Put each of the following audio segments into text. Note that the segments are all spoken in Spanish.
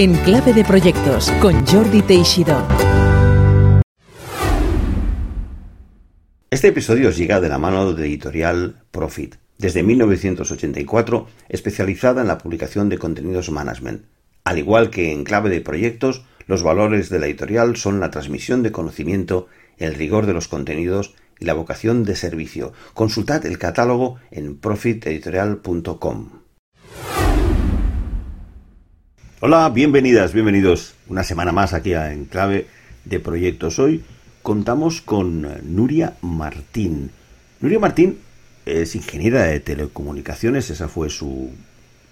En Clave de Proyectos con Jordi Teixidó. Este episodio llega de la mano de editorial Profit, desde 1984 especializada en la publicación de contenidos management. Al igual que en Clave de Proyectos, los valores de la editorial son la transmisión de conocimiento, el rigor de los contenidos y la vocación de servicio. Consultad el catálogo en profiteditorial.com. Hola, bienvenidas, bienvenidos una semana más aquí a Enclave de Proyectos. Hoy contamos con Nuria Martín. Nuria Martín es ingeniera de telecomunicaciones, esa fue su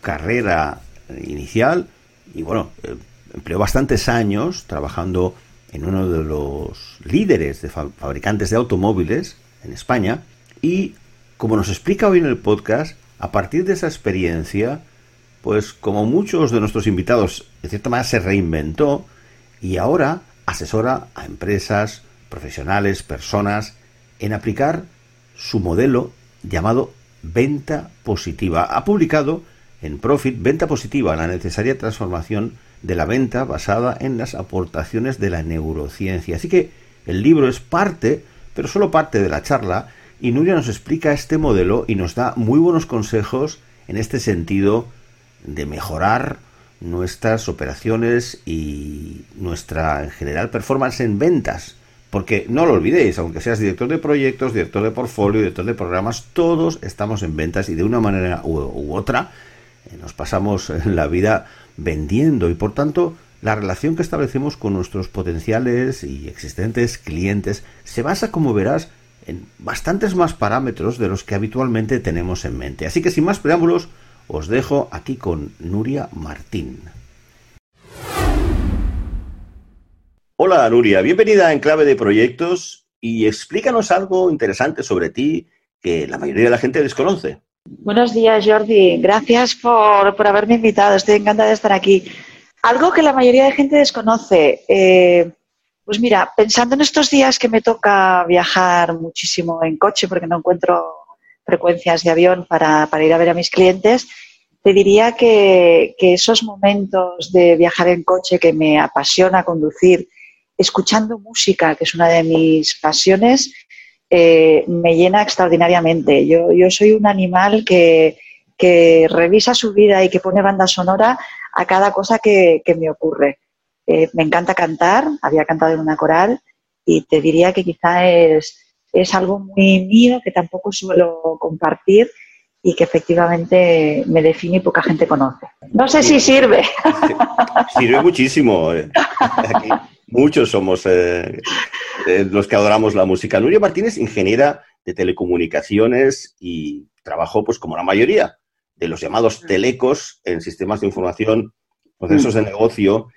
carrera inicial y bueno, eh, empleó bastantes años trabajando en uno de los líderes de fabricantes de automóviles en España y como nos explica hoy en el podcast, a partir de esa experiencia pues como muchos de nuestros invitados, de cierta manera se reinventó y ahora asesora a empresas, profesionales, personas en aplicar su modelo llamado venta positiva. Ha publicado en Profit Venta Positiva, la necesaria transformación de la venta basada en las aportaciones de la neurociencia. Así que el libro es parte, pero solo parte de la charla, y Nuria nos explica este modelo y nos da muy buenos consejos en este sentido de mejorar nuestras operaciones y nuestra en general performance en ventas. Porque no lo olvidéis, aunque seas director de proyectos, director de portfolio, director de programas, todos estamos en ventas y de una manera u, otra eh, nos pasamos la vida vendiendo y por tanto la relación que establecemos con nuestros potenciales y existentes clientes se basa, como verás, en bastantes más parámetros de los que habitualmente tenemos en mente. Así que sin más preámbulos, os dejo aquí con Nuria Martín. Hola Nuria, bienvenida en Clave de Proyectos y explícanos algo interesante sobre ti que la mayoría de la gente desconoce. Buenos días Jordi, gracias por, haberme invitado, estoy encantada de estar aquí. Algo que la mayoría de gente desconoce. Eh, pues mira, pensando en estos días que me toca viajar muchísimo en coche porque no encuentro frecuencias de avión para, ir a ver a mis clientes, te diría que, esos momentos de viajar en coche que me apasiona conducir, escuchando música, que es una de mis pasiones, eh, me llena extraordinariamente. Yo, soy un animal que, revisa su vida y que pone banda sonora a cada cosa que, me ocurre. Eh, me encanta cantar, había cantado en una coral y te diría que quizá es es algo muy mío que tampoco suelo compartir y que efectivamente me define y poca gente conoce. No sé si sirve. Sirve muchísimo. Eh. muchos somos eh, eh, los que adoramos la música. Nuria Martínez, ingeniera de telecomunicaciones y trabajó, pues como la mayoría de los llamados telecos en sistemas de información, procesos de negocio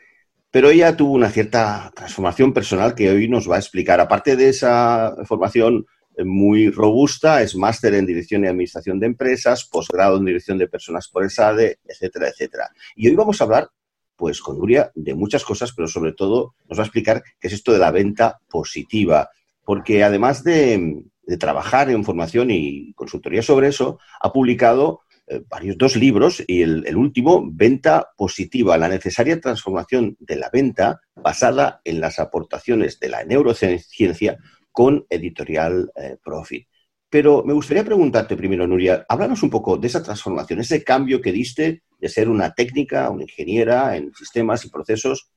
pero ella tuvo una cierta transformación personal que hoy nos va a explicar. Aparte de esa formación eh, muy robusta, es máster en dirección y administración de empresas, posgrado en dirección de personas por el SADE, etcétera, etcétera. Y hoy vamos a hablar, pues con Nuria, de muchas cosas, pero sobre todo nos va a explicar qué es esto de la venta positiva. Porque además de, trabajar en formación y consultoría sobre eso, ha publicado varios dos libros y el, último, Venta Positiva, la necesaria transformación de la venta basada en las aportaciones de la neurociencia con editorial eh, Profit. Pero me gustaría preguntarte primero, Nuria, háblanos un poco de esa transformación, ese cambio que diste de ser una técnica, una ingeniera en sistemas y procesos,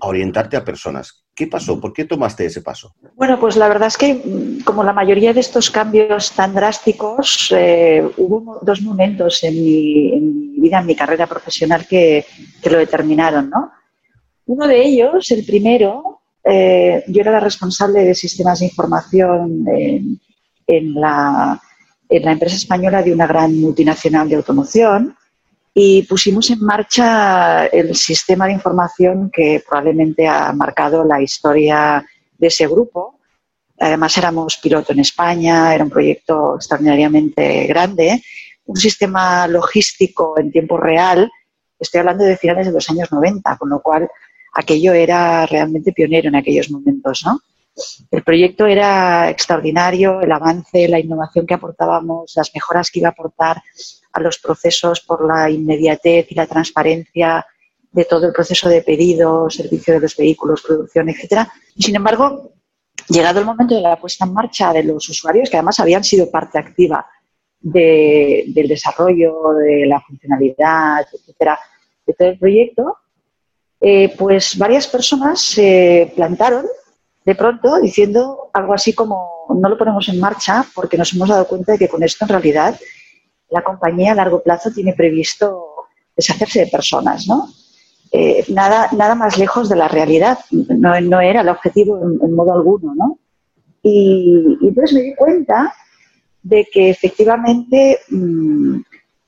a orientarte a personas. ¿Qué pasó? ¿Por qué tomaste ese paso? Bueno, pues la verdad es que mm, como la mayoría de estos cambios tan drásticos, eh, hubo dos momentos en mi, vida, en mi carrera profesional que, lo determinaron, ¿no? Uno de ellos, el primero, eh, yo era la responsable de sistemas de información en, la, en la empresa española de una gran multinacional de automoción y pusimos en marcha el sistema de información que probablemente ha marcado la historia de ese grupo. Además éramos piloto en España, era un proyecto extraordinariamente grande, un sistema logístico en tiempo real, estoy hablando de finales de los años 90, con lo cual aquello era realmente pionero en aquellos momentos, ¿no? El proyecto era extraordinario, el avance, la innovación que aportábamos, las mejoras que iba a aportar a los procesos por la inmediatez y la transparencia de todo el proceso de pedido, servicio de los vehículos, producción, etcétera. Sin embargo, llegado el momento de la puesta en marcha de los usuarios, que además habían sido parte activa del desarrollo, de la funcionalidad, etcétera, de todo el proyecto, eh, pues varias personas se plantaron de pronto diciendo algo así como no lo ponemos en marcha porque nos hemos dado cuenta de que con esto en realidad la compañía a largo plazo tiene previsto deshacerse de personas, ¿no? Eh, nada, nada más lejos de la realidad. No, no era el objetivo en, modo alguno, ¿no? Y, entonces me di cuenta de que efectivamente mm,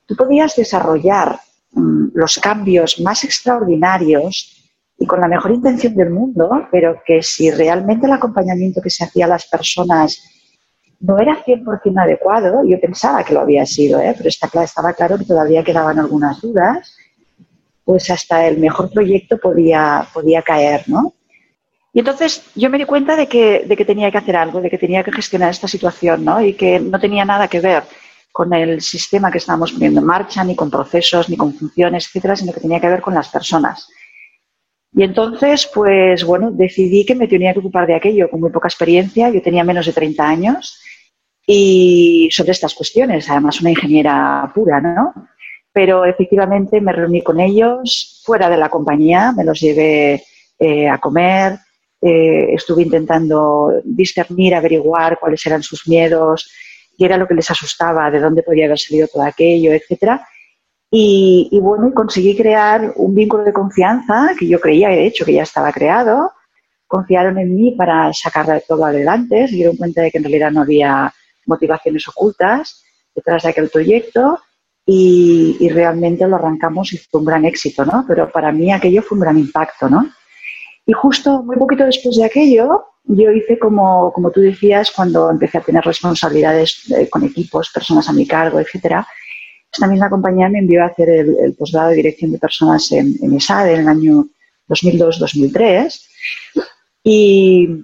tú podías desarrollar mm, los cambios más extraordinarios y con la mejor intención del mundo, pero que si realmente el acompañamiento que se hacía a las personas no era 100% adecuado, yo pensaba que lo había sido, ¿eh? pero estaba claro que todavía quedaban algunas dudas, pues hasta el mejor proyecto podía, podía caer, ¿no? Y entonces yo me di cuenta de que, de que tenía que hacer algo, de que tenía que gestionar esta situación, ¿no? Y que no tenía nada que ver con el sistema que estábamos poniendo en marcha, ni con procesos, ni con funciones, etcétera, sino que tenía que ver con las personas. Y entonces, pues bueno, decidí que me tenía que ocupar de aquello con muy poca experiencia. Yo tenía menos de 30 años y sobre estas cuestiones, además una ingeniera pura, ¿no? Pero efectivamente me reuní con ellos fuera de la compañía, me los llevé eh, a comer, eh, estuve intentando discernir, averiguar cuáles eran sus miedos, qué era lo que les asustaba, de dónde podía haber salido todo aquello, etcétera. Y, y, bueno, y conseguí crear un vínculo de confianza que yo creía, de hecho, que ya estaba creado. Confiaron en mí para sacar todo adelante, se dieron cuenta de que en realidad no había motivaciones ocultas detrás de aquel proyecto y, y, realmente lo arrancamos y fue un gran éxito, ¿no? Pero para mí aquello fue un gran impacto, ¿no? Y justo muy poquito después de aquello, yo hice como, como tú decías, cuando empecé a tener responsabilidades eh, con equipos, personas a mi cargo, etcétera, esta misma compañía me envió a hacer el, posgrado de dirección de personas en, en ESADE en el año 2002-2003 y,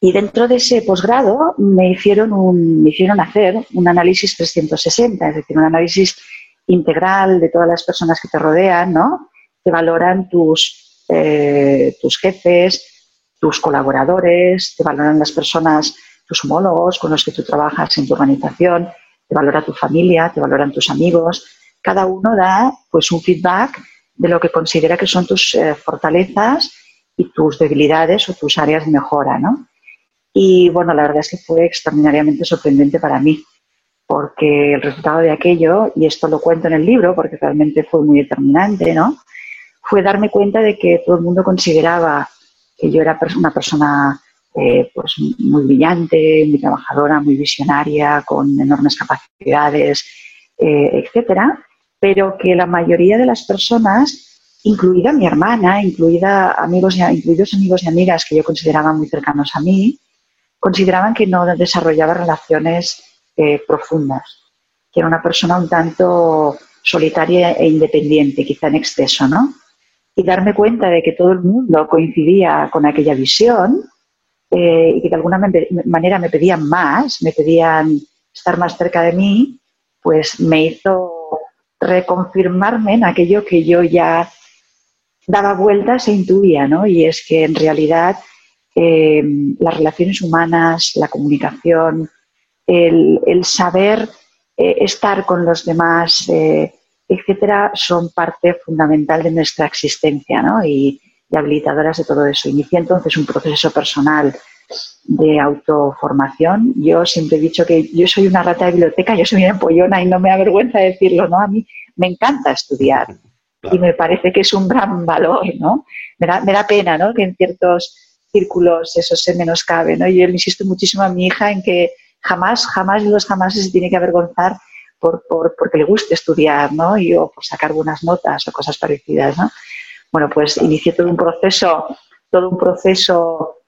dentro de ese posgrado me hicieron, me hicieron hacer un análisis 360, es decir, un análisis integral de todas las personas que te rodean, ¿no? Te valoran tus, eh, tus jefes, tus colaboradores, te valoran las personas, tus homólogos con los que tú trabajas en tu organización, te valora tu familia, te valoran tus amigos. Cada uno da pues un feedback de lo que considera que son tus eh, fortalezas y tus debilidades o tus áreas de mejora, ¿no? Y bueno, la verdad es que fue extraordinariamente sorprendente para mí, porque el resultado de aquello, y esto lo cuento en el libro porque realmente fue muy determinante, ¿no? Fue darme cuenta de que todo el mundo consideraba que yo era una persona eh, pues muy brillante, muy trabajadora, muy visionaria, con enormes capacidades, eh, etcétera, pero que la mayoría de las personas, incluida mi hermana, incluida amigos y, incluidos amigos y amigas que yo consideraba muy cercanos a mí, consideraban que no desarrollaba relaciones eh, profundas, que era una persona un tanto solitaria e independiente, quizá en exceso, ¿no? Y darme cuenta de que todo el mundo coincidía con aquella visión eh, y que de alguna manera me pedían más, me pedían estar más cerca de mí, pues me hizo reconfirmarme en aquello que yo ya daba vueltas e intuía, ¿no? Y es que en realidad eh, las relaciones humanas, la comunicación, el, saber eh, estar con los demás, etcétera, son parte fundamental de nuestra existencia ¿no? Habilitadoras de todo eso. Inicié entonces un proceso personal de autoformación. Yo siempre he dicho que yo soy una rata de biblioteca, yo soy una empollona y no me avergüenza decirlo, ¿no? A mí me encanta estudiar y me parece que es un gran valor, ¿no? Me da, me da pena, ¿no? Que en ciertos círculos eso se menoscabe, ¿no? Yo le insisto muchísimo a mi hija en que jamás, jamás los jamás se tiene que avergonzar por, por, porque le guste estudiar, ¿no? Y o por sacar buenas notas o cosas parecidas, ¿no? Bueno, pues inicié todo un proceso, todo un proceso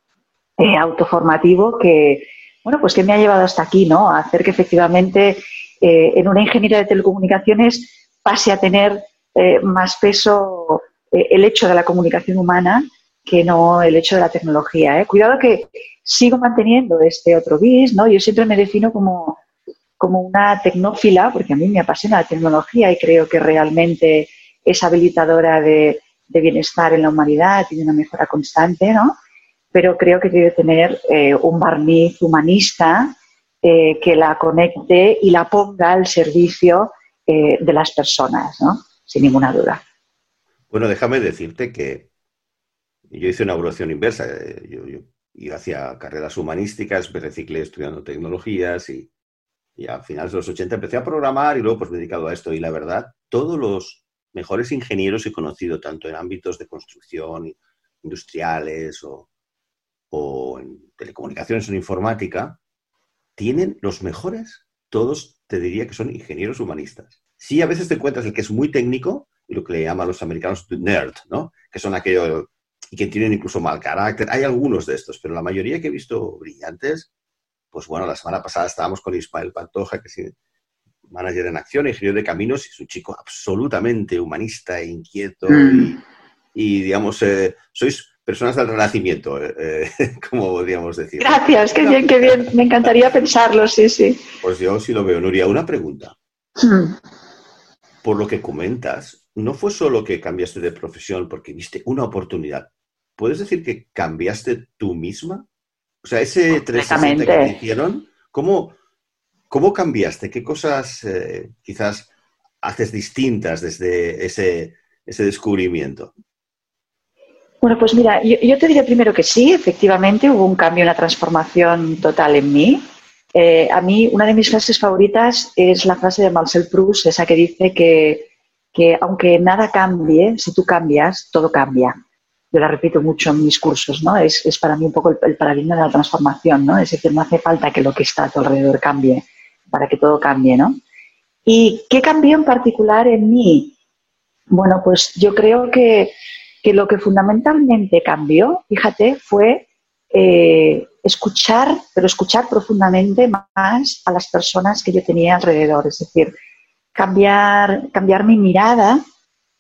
eh, autoformativo que, bueno, pues que me ha llevado hasta aquí, ¿no? A hacer que efectivamente eh, en una ingeniería de telecomunicaciones pase a tener eh, más peso el hecho de la comunicación humana que no el hecho de la tecnología. Cuidado que sigo manteniendo este otro bis, ¿no? Yo siempre me defino como, como una tecnófila, porque a mí me apasiona la tecnología y creo que realmente es habilitadora de, de bienestar en la humanidad y de una mejora constante, ¿no? Pero creo que debe tener eh, un barniz humanista eh, que la conecte y la ponga al servicio eh, de las personas, ¿no? Sin ninguna duda. Bueno, déjame decirte que yo hice una evolución inversa. Yo, yo iba hacia carreras humanísticas, me reciclé estudiando tecnologías y, y a finales de los 80 empecé a programar y luego pues me he dedicado a esto. Y la verdad, todos los mejores ingenieros he conocido, tanto en ámbitos de construcción, industriales o, o en telecomunicaciones o en informática, tienen los mejores, todos te diría que son ingenieros humanistas. Sí, a veces te encuentras el que es muy técnico y lo que le llaman los americanos nerd, ¿no? Que son aquellos y que tienen incluso mal carácter. Hay algunos de estos, pero la mayoría que he visto brillantes pues bueno, la semana pasada estábamos con Ismael Pantoja, que manager en acción, ingeniero de caminos, y es un chico absolutamente humanista e inquieto. Mm. Y, digamos, eh, sois personas del renacimiento, eh, eh, como podríamos decir. Gracias, qué bien, qué bien. Me encantaría pensarlo, sí, sí. Pues yo sí lo veo. Nuria, una pregunta. Hmm. Por lo que comentas, no fue solo que cambiaste de profesión porque viste una oportunidad. ¿Puedes decir que cambiaste tú misma? O sea, ese 360 que te hicieron, ¿cómo, cómo cambiaste? ¿Qué cosas eh, quizás haces distintas desde ese, ese descubrimiento? Bueno, pues mira, yo, te diría primero que sí, efectivamente hubo un cambio, una transformación total en mí. Eh, a mí, una de mis frases favoritas es la frase de Marcel Proust, esa que dice que, que aunque nada cambie, si tú cambias, todo cambia yo la repito mucho en mis cursos, ¿no? Es, para mí un poco el, paradigma de la transformación, ¿no? Es decir, no hace falta que lo que está a tu alrededor cambie para que todo cambie, ¿no? ¿Y qué cambió en particular en mí? Bueno, pues yo creo que, lo que fundamentalmente cambió, fíjate, fue eh, escuchar, pero escuchar profundamente más a las personas que yo tenía alrededor, es decir, cambiar, cambiar mi mirada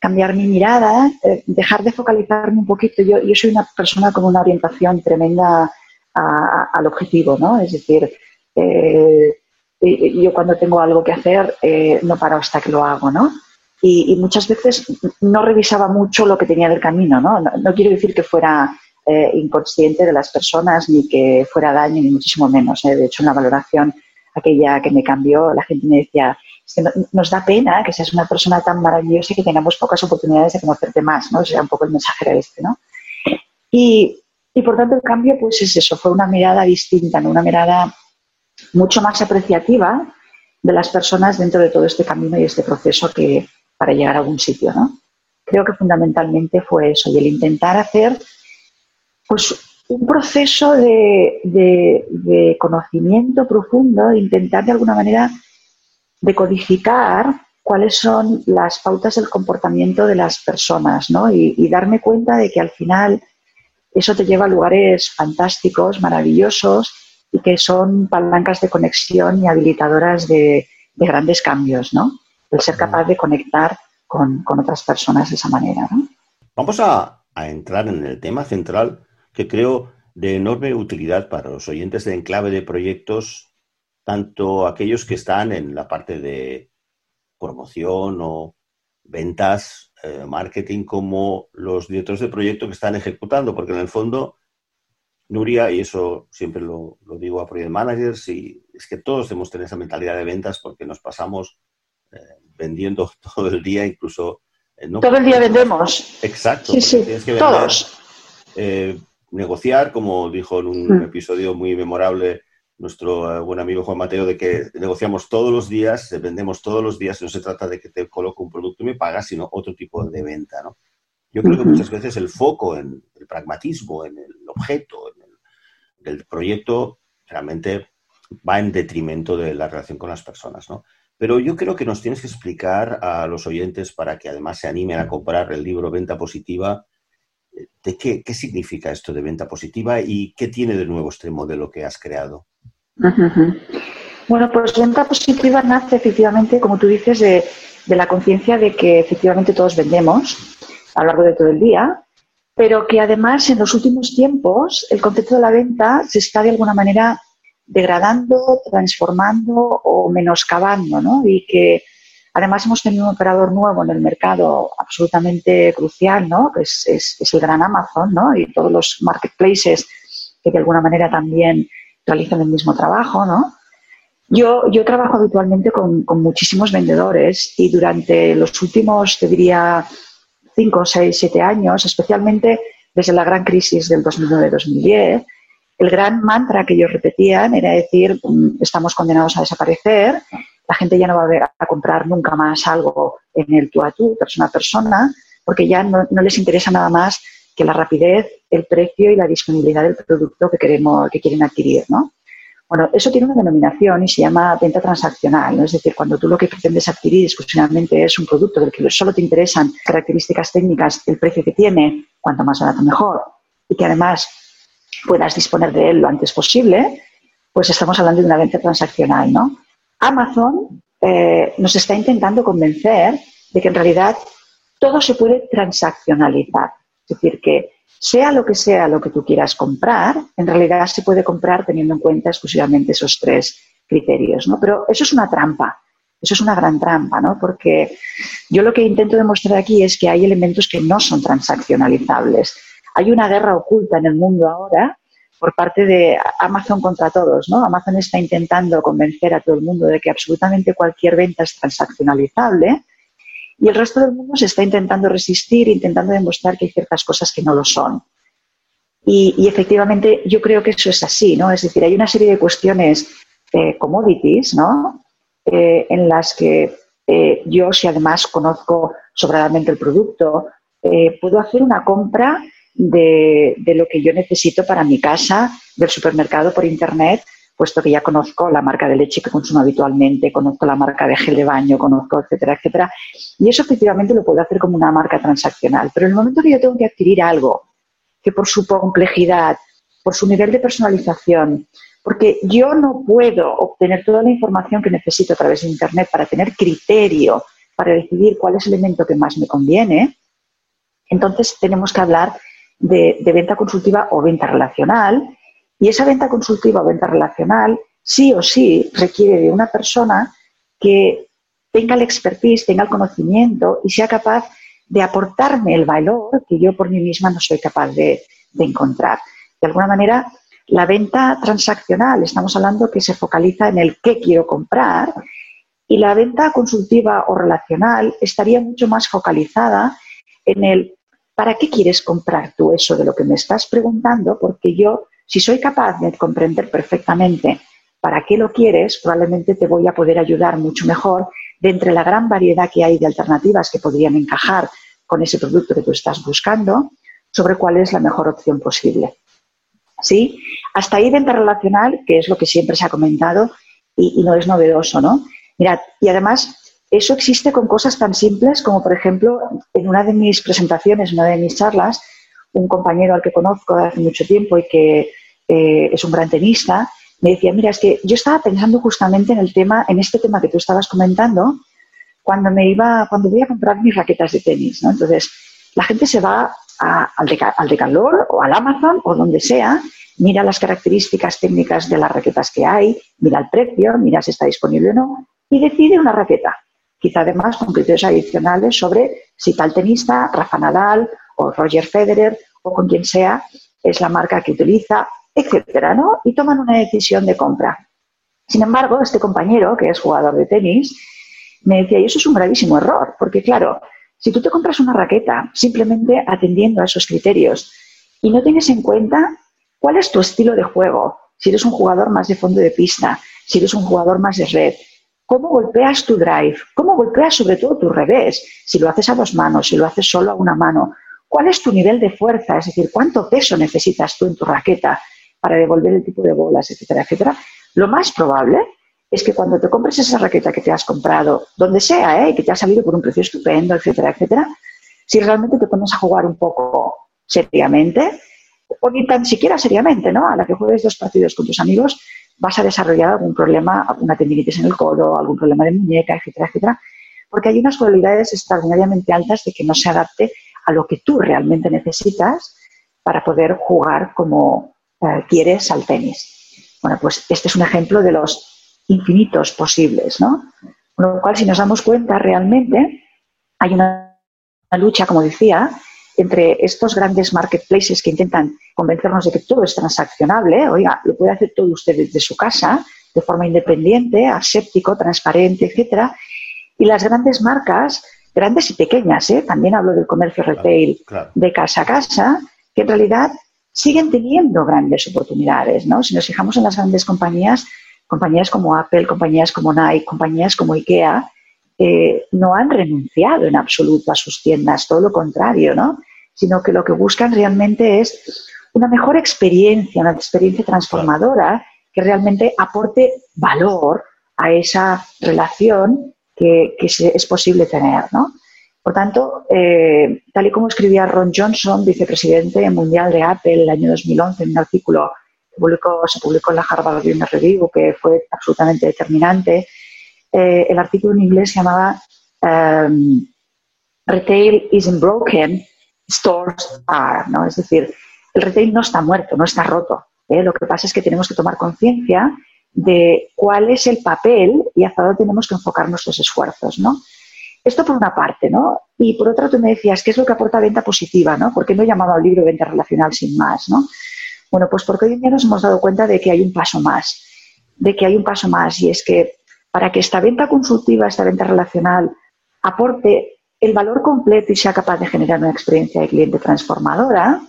cambiar mi mirada, eh, dejar de focalizarme un poquito. Yo, yo soy una persona con una orientación tremenda al objetivo, ¿no? Es decir, eh, yo cuando tengo algo que hacer eh, no paro hasta que lo hago, ¿no? Y, muchas veces no revisaba mucho lo que tenía del camino, ¿no? No, quiero decir que fuera inconsciente de las personas ni que fuera daño, ni muchísimo menos. De hecho, en la valoración aquella que me cambió, la gente me decía, nos da pena que seas una persona tan maravillosa y que tengamos pocas oportunidades de conocerte más, ¿no? Ese era un poco el mensaje este, ¿no? Y, por tanto el cambio, pues es eso, fue una mirada distinta, ¿no? Una mirada mucho más apreciativa de las personas dentro de todo este camino y este proceso que para llegar a algún sitio, ¿no? Creo que fundamentalmente fue eso, y el intentar hacer, pues, un proceso de, de conocimiento profundo, intentar de alguna manera decodificar cuáles son las pautas del comportamiento de las personas, ¿no? Y, darme cuenta de que al final eso te lleva a lugares fantásticos, maravillosos y que son palancas de conexión y habilitadoras de, grandes cambios, ¿no? El ser capaz de conectar con, otras personas de esa manera, ¿no? Vamos a, entrar en el tema central que creo de enorme utilidad para los oyentes de Enclave de Proyectos tanto aquellos que están en la parte de promoción o ventas, eh, marketing, como los directores de proyecto que están ejecutando, porque en el fondo, Nuria, y eso siempre lo, digo a project managers, y es que todos debemos tener esa mentalidad de ventas porque nos pasamos eh, vendiendo todo el día, incluso... Eh, todo el día vendemos. Exacto. Sí, sí, tienes que todos. negociar, como dijo en un mm. episodio muy memorable nuestro eh, buen amigo Juan Mateo, de que negociamos todos los días, vendemos todos los días, no se trata de que te coloque un producto y me pagas, sino otro tipo de venta, ¿no? Yo creo que muchas veces el foco en el pragmatismo, en el objeto, en el, proyecto, realmente va en detrimento de la relación con las personas, ¿no? Pero yo creo que nos tienes que explicar a los oyentes para que además se animen a comprar el libro Venta Positiva, eh, de qué, qué significa esto de venta positiva y qué tiene de nuevo este modelo que has creado. Bueno, pues venta positiva nace efectivamente, como tú dices, de, la conciencia de que efectivamente todos vendemos a lo largo de todo el día, pero que además en los últimos tiempos el concepto de la venta se está de alguna manera degradando, transformando o menoscabando, ¿no? Y que Además, hemos tenido un operador nuevo en el mercado absolutamente crucial, ¿no? que es, el gran Amazon ¿no? y todos los marketplaces que de alguna manera también realizan el mismo trabajo. ¿no? Yo, yo trabajo habitualmente con, con muchísimos vendedores y durante los últimos, te diría, 5, 6, 7 años, especialmente desde la gran crisis del 2009-2010, el gran mantra que ellos repetían era decir, mm, estamos condenados a desaparecer, la gente ya no va a, ver, a comprar nunca más algo en el tú a tú, persona a persona, porque ya no, les interesa nada más que la rapidez, el precio y la disponibilidad del producto que queremos, que quieren adquirir, ¿no? Bueno, eso tiene una denominación y se llama venta transaccional, ¿no? es decir, cuando tú lo que pretendes adquirir exclusivamente es un producto del que solo te interesan características técnicas, el precio que tiene, cuanto más barato mejor, y que además puedas disponer de él lo antes posible, pues estamos hablando de una venta transaccional, ¿no? Amazon eh, nos está intentando convencer de que en realidad todo se puede transaccionalizar. Es decir, que sea lo que sea lo que tú quieras comprar, en realidad se puede comprar teniendo en cuenta exclusivamente esos tres criterios. ¿no? Pero eso es una trampa, eso es una gran trampa, ¿no? porque yo lo que intento demostrar aquí es que hay elementos que no son transaccionalizables. Hay una guerra oculta en el mundo ahora por parte de Amazon contra todos, ¿no? Amazon está intentando convencer a todo el mundo de que absolutamente cualquier venta es transaccionalizable y el resto del mundo se está intentando resistir, intentando demostrar que hay ciertas cosas que no lo son. Y, efectivamente yo creo que eso es así, ¿no? Es decir, hay una serie de cuestiones eh, commodities, ¿no? Eh, en las que eh, yo, si además conozco sobradamente el producto, puedo hacer una compra de, lo que yo necesito para mi casa, del supermercado por Internet, puesto que ya conozco la marca de leche que consumo habitualmente, conozco la marca de gel de baño, conozco, etcétera, etcétera. Y eso efectivamente lo puedo hacer como una marca transaccional. Pero en el momento que yo tengo que adquirir algo que por su complejidad, por su nivel de personalización, porque yo no puedo obtener toda la información que necesito a través de Internet para tener criterio, para decidir cuál es el elemento que más me conviene, entonces tenemos que hablar de, venta consultiva o venta relacional. Y esa venta consultiva o venta relacional sí o sí requiere de una persona que tenga el expertise, tenga el conocimiento y sea capaz de aportarme el valor que yo por mí misma no soy capaz de, de, encontrar. De alguna manera, la venta transaccional, estamos hablando que se focaliza en el qué quiero comprar y la venta consultiva o relacional estaría mucho más focalizada en el ¿para qué quieres comprar tú eso de lo que me estás preguntando? Porque yo, si soy capaz de comprender perfectamente para qué lo quieres, probablemente te voy a poder ayudar mucho mejor de entre la gran variedad que hay de alternativas que podrían encajar con ese producto que tú estás buscando, sobre cuál es la mejor opción posible. ¿Sí? Hasta ahí venta relacional, que es lo que siempre se ha comentado y, y no es novedoso, ¿no? Mirad, y además eso existe con cosas tan simples como, por ejemplo, en una de mis presentaciones, en una de mis charlas, un compañero al que conozco de hace mucho tiempo y que eh, es un gran tenista, me decía, mira, es que yo estaba pensando justamente en el tema, en este tema que tú estabas comentando, cuando me iba, cuando voy a comprar mis raquetas de tenis, ¿no? Entonces, la gente se va al, de, al Decathlon o al Amazon o donde sea, mira las características técnicas de las raquetas que hay, mira el precio, mira si está disponible o no, y decide una raqueta quizá además con criterios adicionales sobre si tal tenista, Rafa Nadal o Roger Federer o con quien sea, es la marca que utiliza, etcétera, ¿no? Y toman una decisión de compra. Sin embargo, este compañero, que es jugador de tenis, me decía, y eso es un gravísimo error, porque claro, si tú te compras una raqueta simplemente atendiendo a esos criterios y no tienes en cuenta cuál es tu estilo de juego, si eres un jugador más de fondo de pista, si eres un jugador más de red, cómo golpeas tu drive, cómo golpeas sobre todo tu revés, si lo haces a dos manos, si lo haces solo a una mano, cuál es tu nivel de fuerza, es decir, cuánto peso necesitas tú en tu raqueta para devolver el tipo de bolas, etcétera, etcétera. Lo más probable es que cuando te compres esa raqueta que te has comprado, donde sea, ¿eh? que te ha salido por un precio estupendo, etcétera, etcétera, si realmente te pones a jugar un poco seriamente, o ni tan siquiera seriamente, ¿no? A la que juegues dos partidos con tus amigos, vas a desarrollar algún problema, alguna tendinitis en el codo, algún problema de muñeca, etcétera, etcétera, porque hay unas probabilidades extraordinariamente altas de que no se adapte a lo que tú realmente necesitas para poder jugar como quieres al tenis. Bueno, pues este es un ejemplo de los infinitos posibles, ¿no? Con lo cual, si nos damos cuenta, realmente hay una, lucha, como decía, entre estos grandes marketplaces que intentan convencernos de que todo es transaccionable, oiga, lo puede hacer todo usted desde su casa, de forma independiente, aséptico, transparente, etcétera, y las grandes marcas, grandes y pequeñas, ¿eh? también hablo del comercio retail de casa a casa, que en realidad siguen teniendo grandes oportunidades, ¿no? Si nos fijamos en las grandes compañías, compañías como Apple, compañías como Nike, compañías como IKEA, eh, no han renunciado en absoluto a sus tiendas, todo lo contrario, ¿no? Sino que lo que buscan realmente es una mejor experiencia, una experiencia transformadora que realmente aporte valor a esa relación que, es posible tener, ¿no? Por tanto, eh, tal y como escribía Ron Johnson, vicepresidente mundial de Apple el año 2011, en un artículo que publicó, se publicó en la Harvard Business Review, que fue absolutamente determinante, eh, el artículo en inglés se llamaba um, Retail isn't broken, stores are, ¿no? Es decir, el retail no está muerto, no está roto. ¿eh? Lo que pasa es que tenemos que tomar conciencia de cuál es el papel y hacia dónde tenemos que enfocar nuestros esfuerzos, ¿no? Esto por una parte, ¿no? Y por otra tú me decías, ¿qué es lo que aporta venta positiva, ¿no? ¿Por qué no he llamado al libro venta relacional sin más, ¿no? Bueno, pues porque hoy en día nos hemos dado cuenta de que hay un paso más, de que hay un paso más y es que para que esta venta consultiva, esta venta relacional aporte el valor completo y sea capaz de generar una experiencia de cliente transformadora,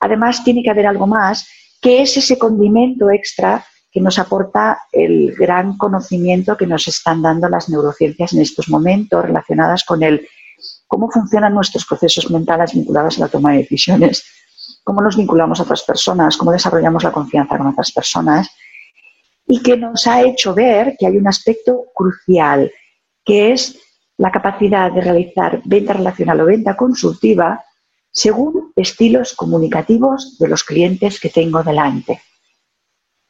además tiene que haber algo más que es ese condimento extra que nos aporta el gran conocimiento que nos están dando las neurociencias en estos momentos relacionadas con el cómo funcionan nuestros procesos mentales vinculados a la toma de decisiones, cómo nos vinculamos a otras personas, cómo desarrollamos la confianza con otras personas y que nos ha hecho ver que hay un aspecto crucial, que es la capacidad de realizar venta relacional o venta consultiva según estilos comunicativos de los clientes que tengo delante.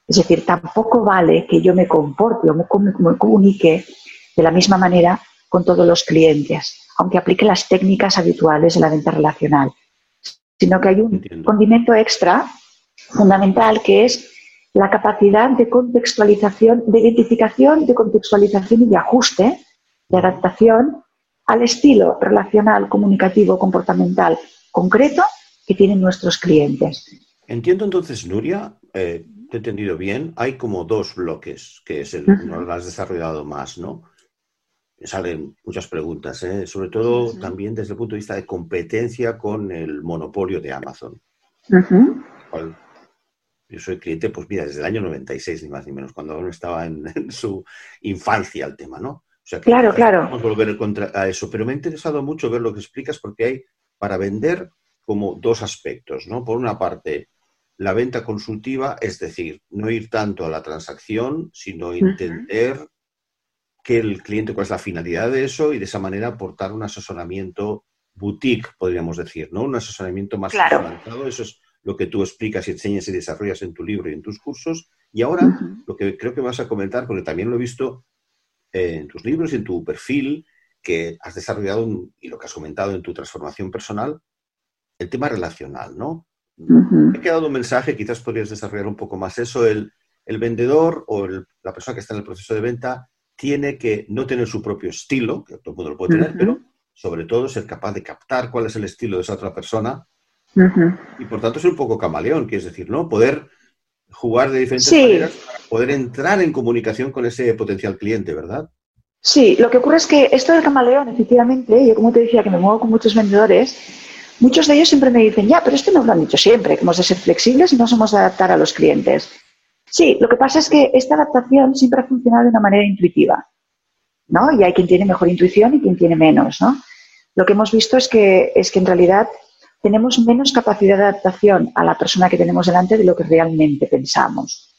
Es decir, tampoco vale que yo me comporte o me, comunique de la misma manera con todos los clientes, aunque aplique las técnicas habituales de la venta relacional, sino que hay un condimento extra fundamental que es la capacidad de contextualización, de identificación, de contextualización y de ajuste, de adaptación al estilo relacional, comunicativo, comportamental concreto que tienen nuestros clientes. Entiendo entonces, Nuria, eh, te he entendido bien, hay como dos bloques, que es el, no lo has desarrollado más, ¿no? Salen muchas preguntas, ¿eh? sobre todo también desde el punto de vista de competencia con el monopolio de Amazon. yo soy cliente, pues mira, desde el año 96, ni más ni menos, cuando aún estaba en, su infancia el tema, ¿no? O sea claro, claro. Vamos a volver contra a eso, pero me ha interesado mucho ver lo que explicas porque hay para vender como dos aspectos, ¿no? Por una parte, la venta consultiva, es decir, no ir tanto a la transacción, sino entender que el cliente, cuál es la finalidad de eso y de esa manera aportar un asesoramiento boutique, podríamos decir, ¿no? Un asesoramiento más claro. Eso es lo que tú explicas y enseñas y desarrollas en tu libro y en tus cursos. Y ahora, lo que creo que vas a comentar, porque también lo he visto en tus libros y en tu perfil, que has desarrollado y lo que has comentado en tu transformación personal, el tema relacional, ¿no? He quedado un mensaje, quizás podrías desarrollar un poco más eso. El, vendedor o la persona que está en el proceso de venta tiene que no tener su propio estilo, que todo el mundo lo puede tener, pero sobre todo ser capaz de captar cuál es el estilo de esa otra persona y por tanto ser un poco camaleón, que es decir, ¿no? Poder jugar de diferentes maneras para poder entrar en comunicación con ese potencial cliente, ¿verdad? Sí, lo que ocurre es que esto del camaleón, efectivamente, yo como te decía que me muevo con muchos vendedores, Muchos de ellos siempre me dicen, ya, pero esto nos lo han dicho siempre, que hemos de ser flexibles y nos hemos de adaptar a los clientes. Sí, lo que pasa es que esta adaptación siempre ha funcionado de una manera intuitiva, ¿no? Y hay quien tiene mejor intuición y quien tiene menos, ¿no? Lo que hemos visto es que, es que en realidad tenemos menos capacidad de adaptación a la persona que tenemos delante de lo que realmente pensamos,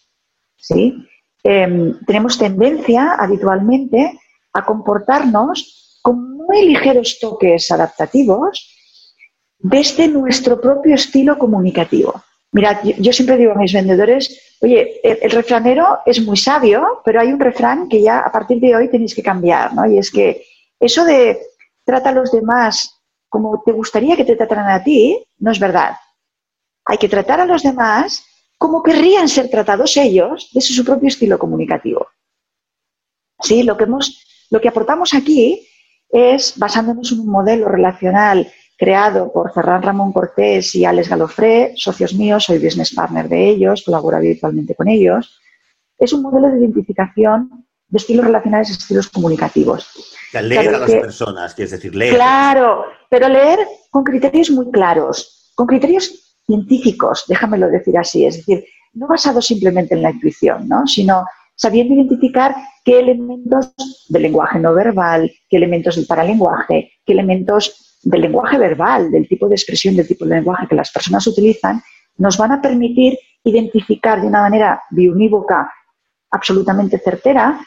¿sí? Em, tenemos tendencia habitualmente a comportarnos con muy ligeros toques adaptativos desde nuestro propio estilo comunicativo. Mirad, yo, siempre digo a mis vendedores, oye, el, refranero es muy sabio, pero hay un refrán que ya a partir de hoy tenéis que cambiar, ¿no? Y es que eso de trata a los demás como te gustaría que te trataran a ti, no es verdad. Hay que tratar a los demás como querrían ser tratados ellos desde su propio estilo comunicativo. Sí, lo que hemos Lo que aportamos aquí es, basándonos en un modelo relacional creado por Ferran Ramón Cortés y Alex Galofré, socios míos, soy business partner de ellos, colaboro habitualmente con ellos, es un modelo de identificación de estilos relacionales y estilos comunicativos. leer a las personas, que es decir, leer. Claro, pero leer con criterios muy claros, con criterios científicos, déjamelo decir así, es decir, no basado simplemente en la intuición, ¿no? sino sabiendo identificar qué elementos del lenguaje no verbal, qué elementos del paralenguaje, qué elementos del lenguaje verbal, del tipo de expresión, del tipo de lenguaje que las personas utilizan, nos van a permitir identificar de una manera biunívoca absolutamente certera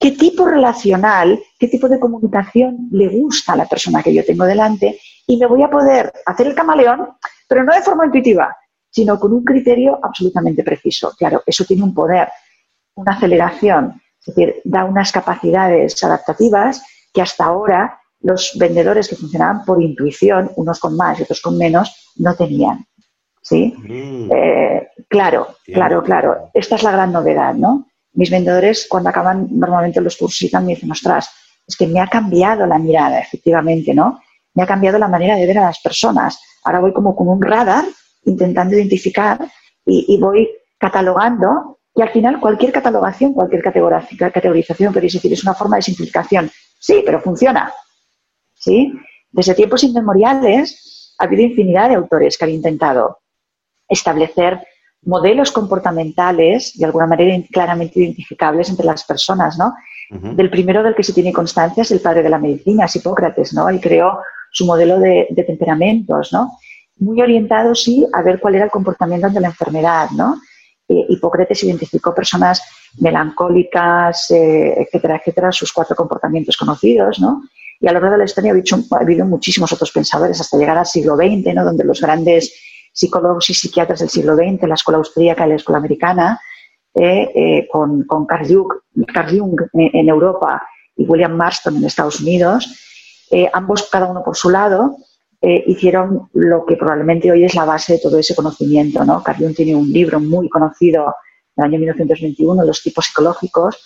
qué tipo relacional, qué tipo de comunicación le gusta a la persona que yo tengo delante y me voy a poder hacer el camaleón, pero no de forma intuitiva, sino con un criterio absolutamente preciso. Claro, eso tiene un poder, una aceleración, es decir, da unas capacidades adaptativas que hasta ahora los vendedores que funcionaban por intuición, unos con más y otros con menos, no tenían. ¿Sí? Mm. Eh, claro, claro, claro. Esta es la gran novedad, ¿no? mis vendedores cuando acaban normalmente los cursos y me dicen, ostras, es que me ha cambiado la mirada, efectivamente, ¿no? Me ha cambiado la manera de ver a las personas. Ahora voy como con un radar intentando identificar y, voy catalogando y al final cualquier catalogación, cualquier categorización, queréis decir, es una forma de simplificación. Sí, pero funciona. ¿Sí? Desde tiempos inmemoriales ha habido infinidad de autores que han intentado establecer modelos comportamentales, de alguna manera claramente identificables entre las personas, ¿no? Del primero del que se tiene constancia es el padre de la medicina, es Hipócrates, ¿no? Él creó su modelo de, temperamentos, ¿no? Muy orientado, sí, a ver cuál era el comportamiento ante la enfermedad, ¿no? Eh, Hipócrates identificó personas melancólicas, eh, etcétera, etcétera, sus cuatro comportamientos conocidos, ¿no? Y a lo largo de la historia ha habido, muchísimos otros pensadores hasta llegar al siglo XX, ¿no? Donde los grandes psicólogos y psiquiatras del siglo XX, la escuela austríaca y la escuela americana, eh, eh, con, Carl, Jung, en, Europa y William Marston en Estados Unidos, eh, ambos, cada uno por su lado, hicieron lo que probablemente hoy es la base de todo ese conocimiento. ¿no? Carl Jung tiene un libro muy conocido del año 1921, Los tipos psicológicos,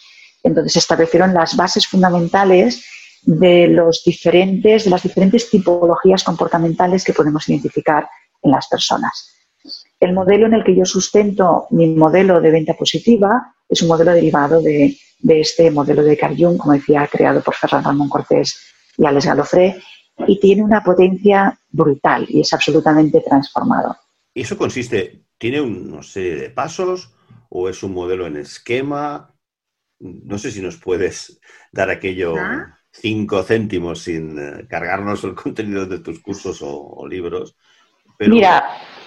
entonces establecieron las bases fundamentales de, los diferentes, de las diferentes tipologías comportamentales que podemos identificar en las personas. El modelo en el que yo sustento mi modelo de venta positiva es un modelo derivado de, este modelo de Carl Jung, como decía, creado por Ferran Ramón Cortés y Alex Galofré, y tiene una potencia brutal y es absolutamente transformado. ¿Y eso consiste, tiene una serie de pasos o es un modelo en esquema? No sé si nos puedes dar aquello cinco céntimos sin eh, cargarnos el contenido de tus cursos o libros. Mira.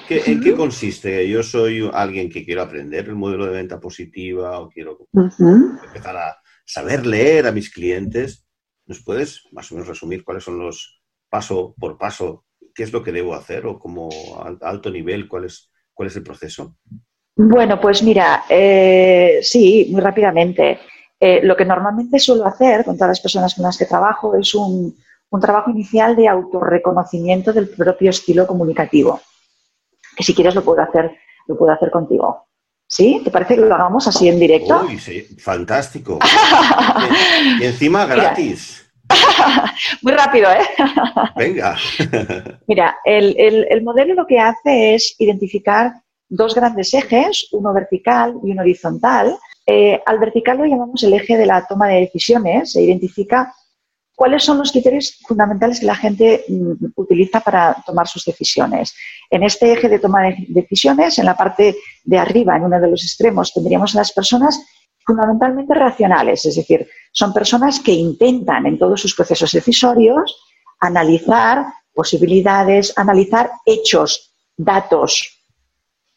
¿En qué consiste? Yo soy alguien que quiero aprender el modelo de venta positiva o quiero empezar a saber leer a mis clientes. ¿Nos puedes más o menos resumir cuáles son los paso por paso? ¿Qué es lo que debo hacer o como alto nivel? ¿Cuál es, cuál es el proceso? Bueno, pues mira, eh, sí, muy rápidamente. Eh, lo que normalmente suelo hacer con todas las personas con las que trabajo es un, un trabajo inicial de autorreconocimiento del propio estilo comunicativo, que si quieres lo puedo hacer, lo puedo hacer contigo. ¿Sí? ¿Te parece que lo hagamos así en directo? Uy, sí, fantástico. y, encima gratis. Muy rápido, ¿eh? Venga. Mira, el, modelo lo que hace es identificar dos grandes ejes, uno vertical y uno horizontal. Eh, al vertical lo llamamos el eje de la toma de decisiones. Se identifica ¿Cuáles son los criterios fundamentales que la gente mm, utiliza para tomar sus decisiones? En este eje de toma de decisiones, en la parte de arriba, en uno de los extremos, tendríamos a las personas fundamentalmente racionales, es decir, son personas que intentan en todos sus procesos decisorios analizar posibilidades, analizar hechos, datos,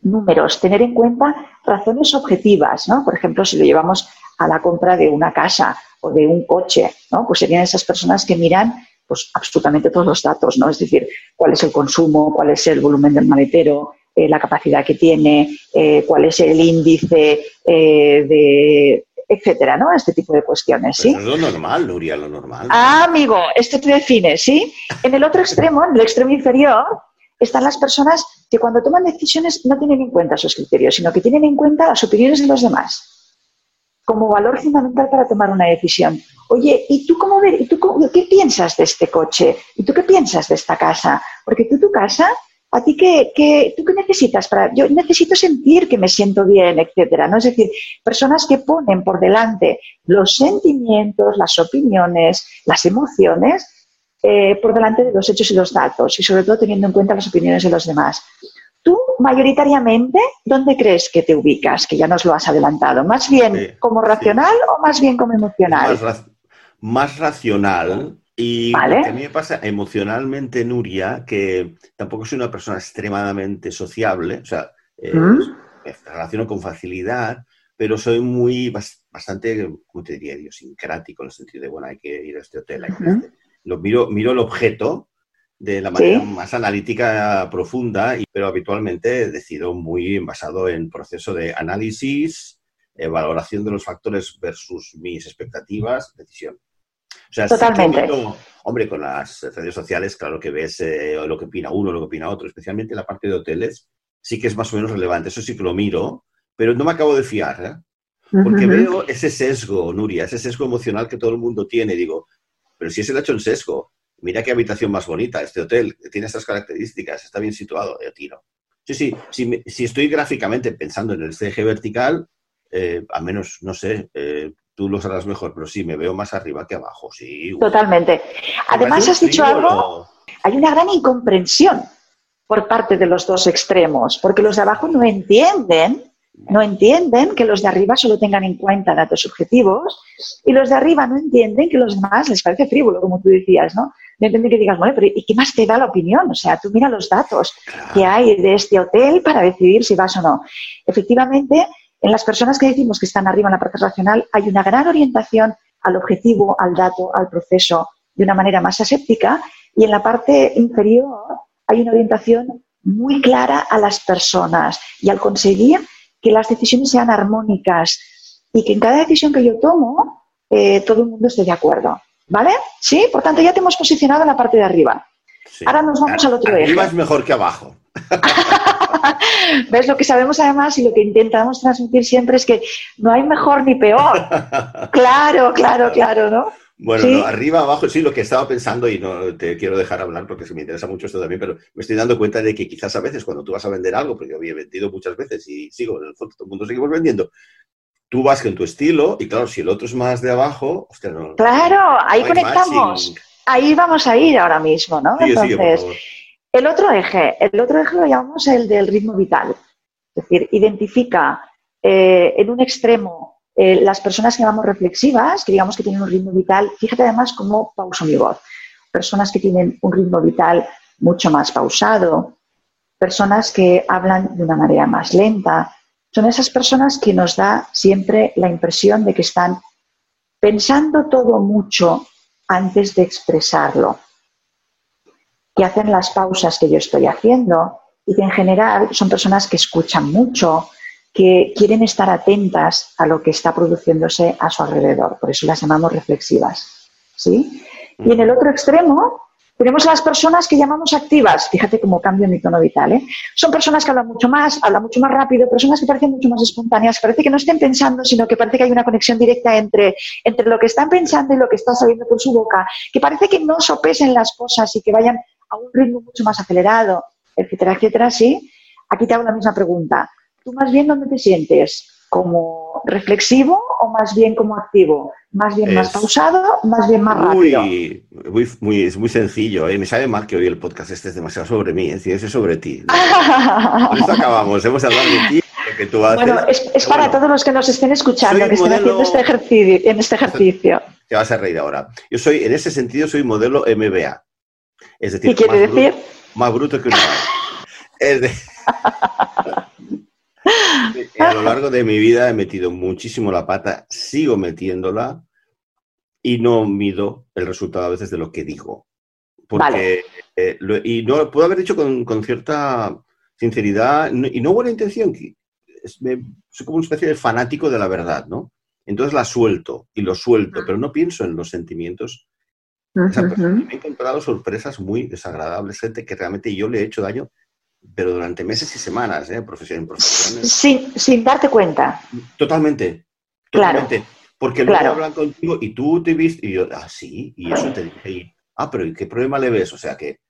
números, tener en cuenta razones objetivas, ¿no? Por ejemplo, si lo llevamos a la compra de una casa o de un coche, ¿no? Pues serían esas personas que miran pues absolutamente todos los datos, ¿no? Es decir, cuál es el consumo, cuál es el volumen del maletero, eh, la capacidad que tiene, eh, cuál es el índice eh, de etcétera, ¿no? Este tipo de cuestiones, ¿sí? es lo normal, Nuria, lo normal. Ah, amigo, esto te define, ¿sí? En el otro extremo, en el extremo inferior, están las personas que cuando toman decisiones no tienen en cuenta esos criterios, sino que tienen en cuenta las opiniones de los demás. como valor fundamental para tomar una decisión. Oye, ¿y tú cómo ver? ¿Y tú qué piensas de este coche? ¿Y tú qué piensas de esta casa? Porque tú tu casa, ¿a ti qué, tú qué necesitas para? Yo necesito sentir que me siento bien, etcétera. ¿no? Es decir, personas que ponen por delante los sentimientos, las opiniones, las emociones, eh, por delante de los hechos y los datos, y sobre todo teniendo en cuenta las opiniones de los demás. Tú, mayoritariamente, ¿dónde crees que te ubicas? Que ya nos lo has adelantado. ¿Más bien como racional o más bien como emocional? Más, racional. Y a mí me pasa emocionalmente, Nuria, que tampoco soy una persona extremadamente sociable, o sea, eh, ¿Mm? me relaciono con facilidad, pero soy muy bastante, ¿cómo te diría? Idiosincrático, en el sentido de, bueno, hay que ir a este hotel, hay que ir a este. Lo miro, miro el objeto de la manera más analítica profunda, pero habitualmente decido muy basado en proceso de análisis, eh, valoración de los factores versus mis expectativas, decisión. O sea, Totalmente. hombre, con las redes sociales, claro que ves eh, lo que opina uno, lo que opina otro, especialmente la parte de hoteles, sí que es más o menos relevante. Eso sí que lo miro, pero no me acabo de fiar, ¿eh? Porque veo ese sesgo, Nuria, ese sesgo emocional que todo el mundo tiene. Digo, pero si es el hecho en sesgo, mira qué habitación más bonita, este hotel, tiene estas características, está bien situado, yo tiro. Sí, sí, si, si estoy gráficamente pensando en el eje vertical, eh, al menos, no sé, eh, tú lo sabrás mejor, pero sí, me veo más arriba que abajo, sí. Totalmente. Además, has dicho algo, hay una gran incomprensión por parte de los dos extremos, porque los de abajo no entienden no entienden que los de arriba solo tengan en cuenta datos subjetivos y los de arriba no entienden que los demás les parece frívolo, como tú decías, ¿no? No entienden que digas, bueno, pero ¿y qué más te da la opinión? O sea, tú mira los datos que hay de este hotel para decidir si vas o no. Efectivamente, en las personas que decimos que están arriba en la parte racional hay una gran orientación al objetivo, al dato, al proceso de una manera más aséptica y en la parte inferior hay una orientación muy clara a las personas y al conseguir que las decisiones sean armónicas y que en cada decisión que yo tomo eh, todo el mundo esté de acuerdo. ¿Vale? Sí, por tanto ya te hemos posicionado en la parte de arriba. Ahora nos vamos al otro eje. Arriba es mejor que abajo. ¿Ves? Lo que sabemos además y lo que intentamos transmitir siempre es que no hay mejor ni peor. Claro, claro, claro, ¿no? Bueno, arriba, abajo, sí, lo que estaba pensando, y no te quiero dejar hablar porque se me interesa mucho esto también, pero me estoy dando cuenta de que quizás a veces cuando tú vas a vender algo, porque yo había vendido muchas veces y sigo, en el fondo todo el mundo seguimos vendiendo, tú vas con tu estilo y claro, si el otro es más de abajo, hostia, no. Claro, ahí conectamos. Ahí vamos a ir ahora mismo, ¿no? Entonces, el otro eje, el otro eje lo llamamos el del ritmo vital. Es decir, identifica eh, en un extremo eh, las personas que llamamos reflexivas, que digamos que tienen un ritmo vital, fíjate además cómo pauso mi voz. Personas que tienen un ritmo vital mucho más pausado, personas que hablan de una manera más lenta, son esas personas que nos da siempre la impresión de que están pensando todo mucho antes de expresarlo, que hacen las pausas que yo estoy haciendo y que en general son personas que escuchan mucho, que quieren estar atentas a lo que está produciéndose a su alrededor. Por eso las llamamos reflexivas. ¿sí? Y en el otro extremo tenemos a las personas que llamamos activas. Fíjate cómo cambio mi tono vital. ¿eh? Son personas que hablan mucho más, hablan mucho más rápido, personas que parecen mucho más espontáneas. Parece que no estén pensando, sino que parece que hay una conexión directa entre, entre lo que están pensando y lo que está saliendo por su boca. Que parece que no sopesen las cosas y que vayan a un ritmo mucho más acelerado, etcétera, etcétera. Sí. Aquí te hago la misma pregunta. ¿Tú más bien dónde te sientes? ¿Como reflexivo o más bien como activo? ¿Más bien más pausado más bien más rápido? Muy, muy, es muy sencillo. ¿eh? Me sabe mal que hoy el podcast este es demasiado sobre mí, es es sobre ti. Con esto acabamos, hemos hablado de ti. Que tú haces. Bueno, es, para todos los que nos estén escuchando, que estén haciendo este ejercicio, en este ejercicio. Te vas a reír ahora. Yo soy, en ese sentido, soy modelo MBA. Es decir, ¿Qué quiere decir? más bruto que una. Es de... a lo largo de mi vida he metido muchísimo la pata, sigo metiéndola y no mido el resultado a veces de lo que digo. Porque, eh, y no puedo haber dicho con, cierta sinceridad y no buena intención. soy como una especie de fanático de la verdad, ¿no? Entonces la suelto y lo suelto, pero no pienso en los sentimientos. he encontrado sorpresas muy desagradables, gente que realmente yo le he hecho daño pero durante meses y semanas, ¿eh? Profesión, Sin, sin darte cuenta. Totalmente. Totalmente. Porque luego hablan contigo y tú te viste y yo, ah, sí, y eso te dije, ah, pero ¿qué problema le ves? O sea que,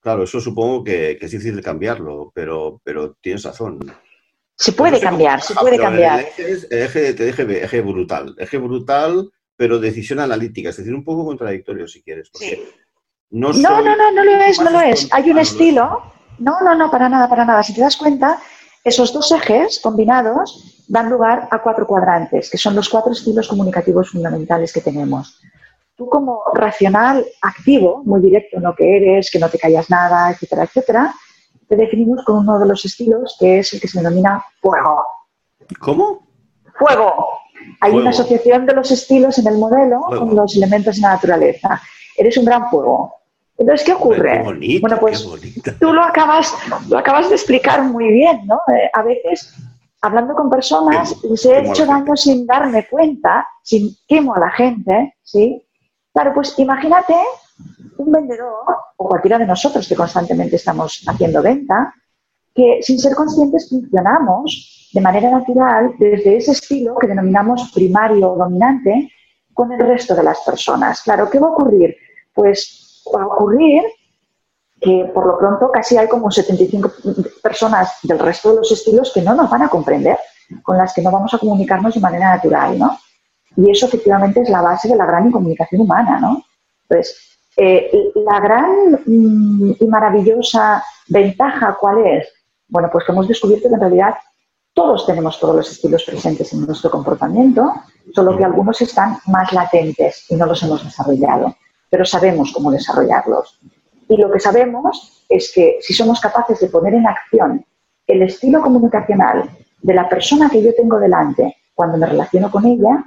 claro, eso supongo que, es difícil cambiarlo, pero, pero tienes razón. Se puede cambiar, se puede cambiar. El eje, es, eje, te eje, eje brutal, eje brutal, pero decisión analítica, es decir, un poco contradictorio si quieres. no, no, no, no, no lo es, no lo es. Hay un estilo. No, no, no, para nada, para nada. Si te das cuenta, esos dos ejes combinados dan lugar a cuatro cuadrantes, que son los cuatro estilos comunicativos fundamentales que tenemos. Tú como racional activo, muy directo en lo que eres, que no te callas nada, etcétera, etcétera, te definimos con uno de los estilos que es el que se denomina fuego. ¿Cómo? Fuego. Hay una asociación de los estilos en el modelo con los elementos de la naturaleza. Eres un gran fuego. Entonces, ¿qué ocurre? bueno, pues tú lo acabas, lo acabas de explicar muy bien, ¿no? Eh, a veces, hablando con personas, les he hecho daño sin darme cuenta, sin quemo a la gente, ¿sí? Claro, pues imagínate un vendedor o cualquiera de nosotros que constantemente estamos haciendo venta, que sin ser conscientes funcionamos de manera natural desde ese estilo que denominamos primario o dominante con el resto de las personas. Claro, ¿qué va a ocurrir? Pues va a ocurrir que por lo pronto casi hay como 75 personas del resto de los estilos que no nos van a comprender, con las que no vamos a comunicarnos de manera natural, ¿no? Y eso efectivamente es la base de la gran incomunicación humana, ¿no? Entonces, eh, la gran mm, y maravillosa ventaja, ¿cuál es? Bueno, pues que hemos descubierto que en realidad todos tenemos todos los estilos presentes en nuestro comportamiento, solo que algunos están más latentes y no los hemos desarrollado, pero sabemos cómo desarrollarlos. Y lo que sabemos es que si somos capaces de poner en acción el estilo comunicacional de la persona que yo tengo delante cuando me relaciono con ella,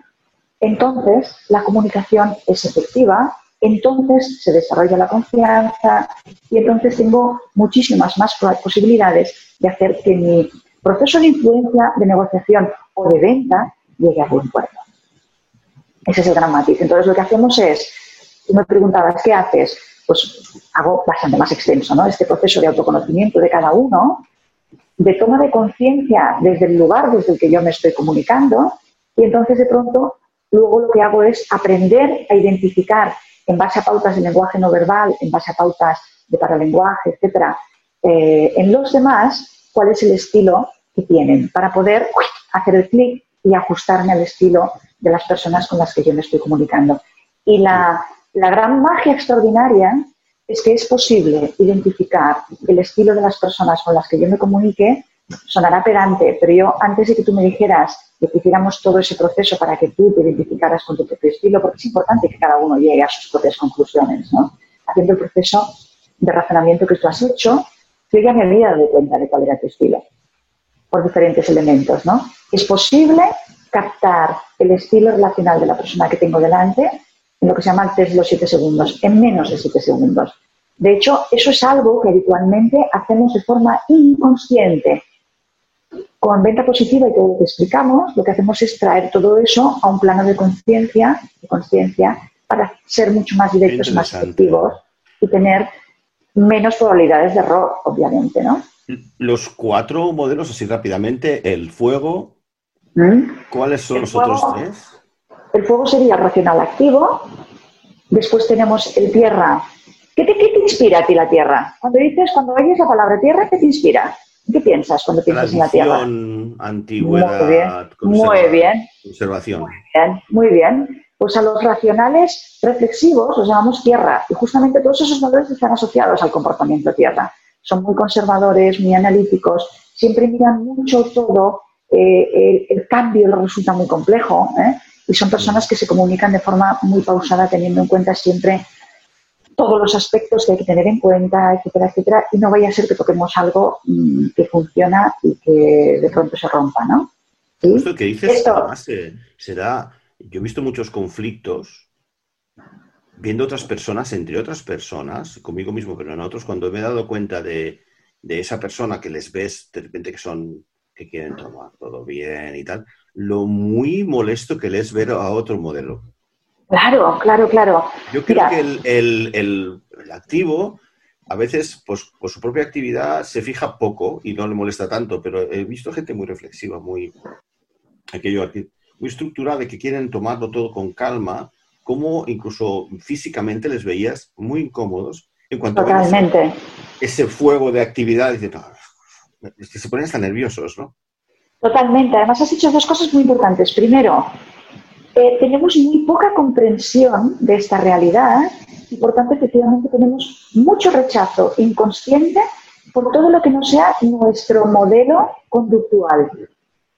entonces la comunicación es efectiva, entonces se desarrolla la confianza y entonces tengo muchísimas más posibilidades de hacer que mi proceso de influencia, de negociación o de venta llegue a buen puerto. Ese es el gran matiz. Entonces lo que hacemos es, tú me preguntabas, ¿qué haces? Pues hago bastante más extenso, ¿no? Este proceso de autoconocimiento de cada uno, de toma de conciencia desde el lugar desde el que yo me estoy comunicando, y entonces de pronto luego lo que hago es aprender a identificar en base a pautas de lenguaje no verbal, en base a pautas de paralenguaje, etcétera, eh, en los demás, cuál es el estilo que tienen para poder hacer el clic y ajustarme al estilo de las personas con las que yo me estoy comunicando. Y la, la gran magia extraordinaria es que es posible identificar el estilo de las personas con las que yo me comunique sonará pedante, pero yo antes de que tú me dijeras que hiciéramos todo ese proceso para que tú te identificaras con tu propio estilo, porque es importante que cada uno llegue a sus propias conclusiones, ¿no? Haciendo el proceso de razonamiento que tú has hecho, yo ya me había dado cuenta de cuál era tu estilo, por diferentes elementos, ¿no? Es posible captar el estilo relacional de la persona que tengo delante lo que se llama el test de los siete segundos, en menos de siete segundos. De hecho, eso es algo que habitualmente hacemos de forma inconsciente con venta positiva y todo lo que explicamos, lo que hacemos es traer todo eso a un plano de conciencia, de conciencia, para ser mucho más directos, más efectivos y tener menos probabilidades de error, obviamente, ¿no? Los cuatro modelos, así rápidamente, el fuego, ¿Mm? ¿cuáles son los otros tres? El fuego sería el racional activo, después tenemos el tierra. ¿Qué te, ¿Qué te, inspira a ti la tierra? Cuando dices, cuando oyes la palabra tierra, ¿qué te inspira? ¿Qué piensas cuando piensas en la Tierra? antigüedad, muy bien, conservación. Muy bien, muy bien. Pues a los racionales reflexivos los llamamos tierra y justamente todos esos valores están asociados al comportamiento tierra. Son muy conservadores, muy analíticos, siempre miran mucho todo, eh, el, cambio les resulta muy complejo ¿eh? Y son personas que se comunican de forma muy pausada teniendo en cuenta siempre todos los aspectos que hay que tener en cuenta, etcétera, etcétera, y no vaya a ser que toquemos algo mm, que funciona y que de pronto se rompa, ¿no? Esto que dices, además, eh, será, yo he visto muchos conflictos viendo otras personas, entre otras personas, conmigo mismo, pero en otros, cuando me he dado cuenta de, de esa persona que les ves de repente que son, que quieren tomar todo bien y tal, lo muy molesto que les ver a otro modelo. Claro, claro, claro. Yo creo que el, activo a veces, pues por su propia actividad, se fija poco y no le molesta tanto, pero he visto gente muy reflexiva, muy aquello muy estructurada que quieren tomarlo todo con calma, como incluso físicamente les veías muy incómodos en cuanto Totalmente. a ese fuego de actividad. Y es que se ponen hasta nerviosos, ¿no? Totalmente. Además, has dicho dos cosas muy importantes. Primero, eh, tenemos muy poca comprensión de esta realidad y, por tanto, efectivamente tenemos mucho rechazo inconsciente por todo lo que no sea nuestro modelo conductual.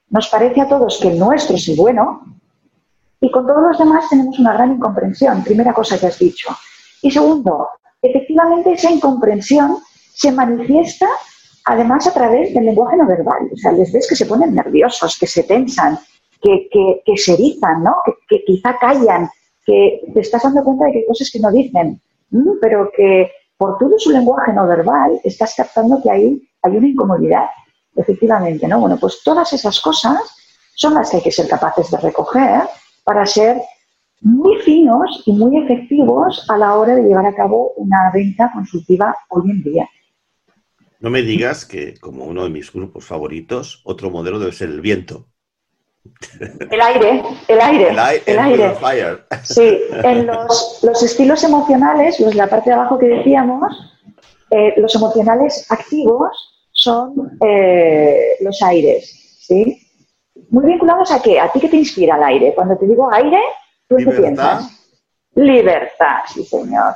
Nos parece a todos que el nuestro es el bueno y con todos los demás tenemos una gran incomprensión, primera cosa que has dicho. Y segundo, efectivamente esa incomprensión se manifiesta además a través del lenguaje no verbal. O sea, les ves que se ponen nerviosos, que se tensan, que, que, se erizan, ¿no? Que, quizá callan, que te estás dando cuenta de que hay cosas que no dicen, pero que por todo su lenguaje no verbal estás captando que ahí hay una incomodidad, efectivamente, ¿no? Bueno, pues todas esas cosas son las que hay que ser capaces de recoger para ser muy finos y muy efectivos a la hora de llevar a cabo una venta consultiva hoy en día. No me digas que, como uno de mis grupos favoritos, otro modelo debe ser el viento. El aire, el aire, el, aire. Sí, en los, estilos emocionales, los de la parte de abajo que decíamos, eh, los emocionales activos son eh, los aires, ¿sí? Muy vinculados a qué? ¿A ti qué te inspira el aire? Cuando te digo aire, ¿tú qué piensas? Libertad, sí señor.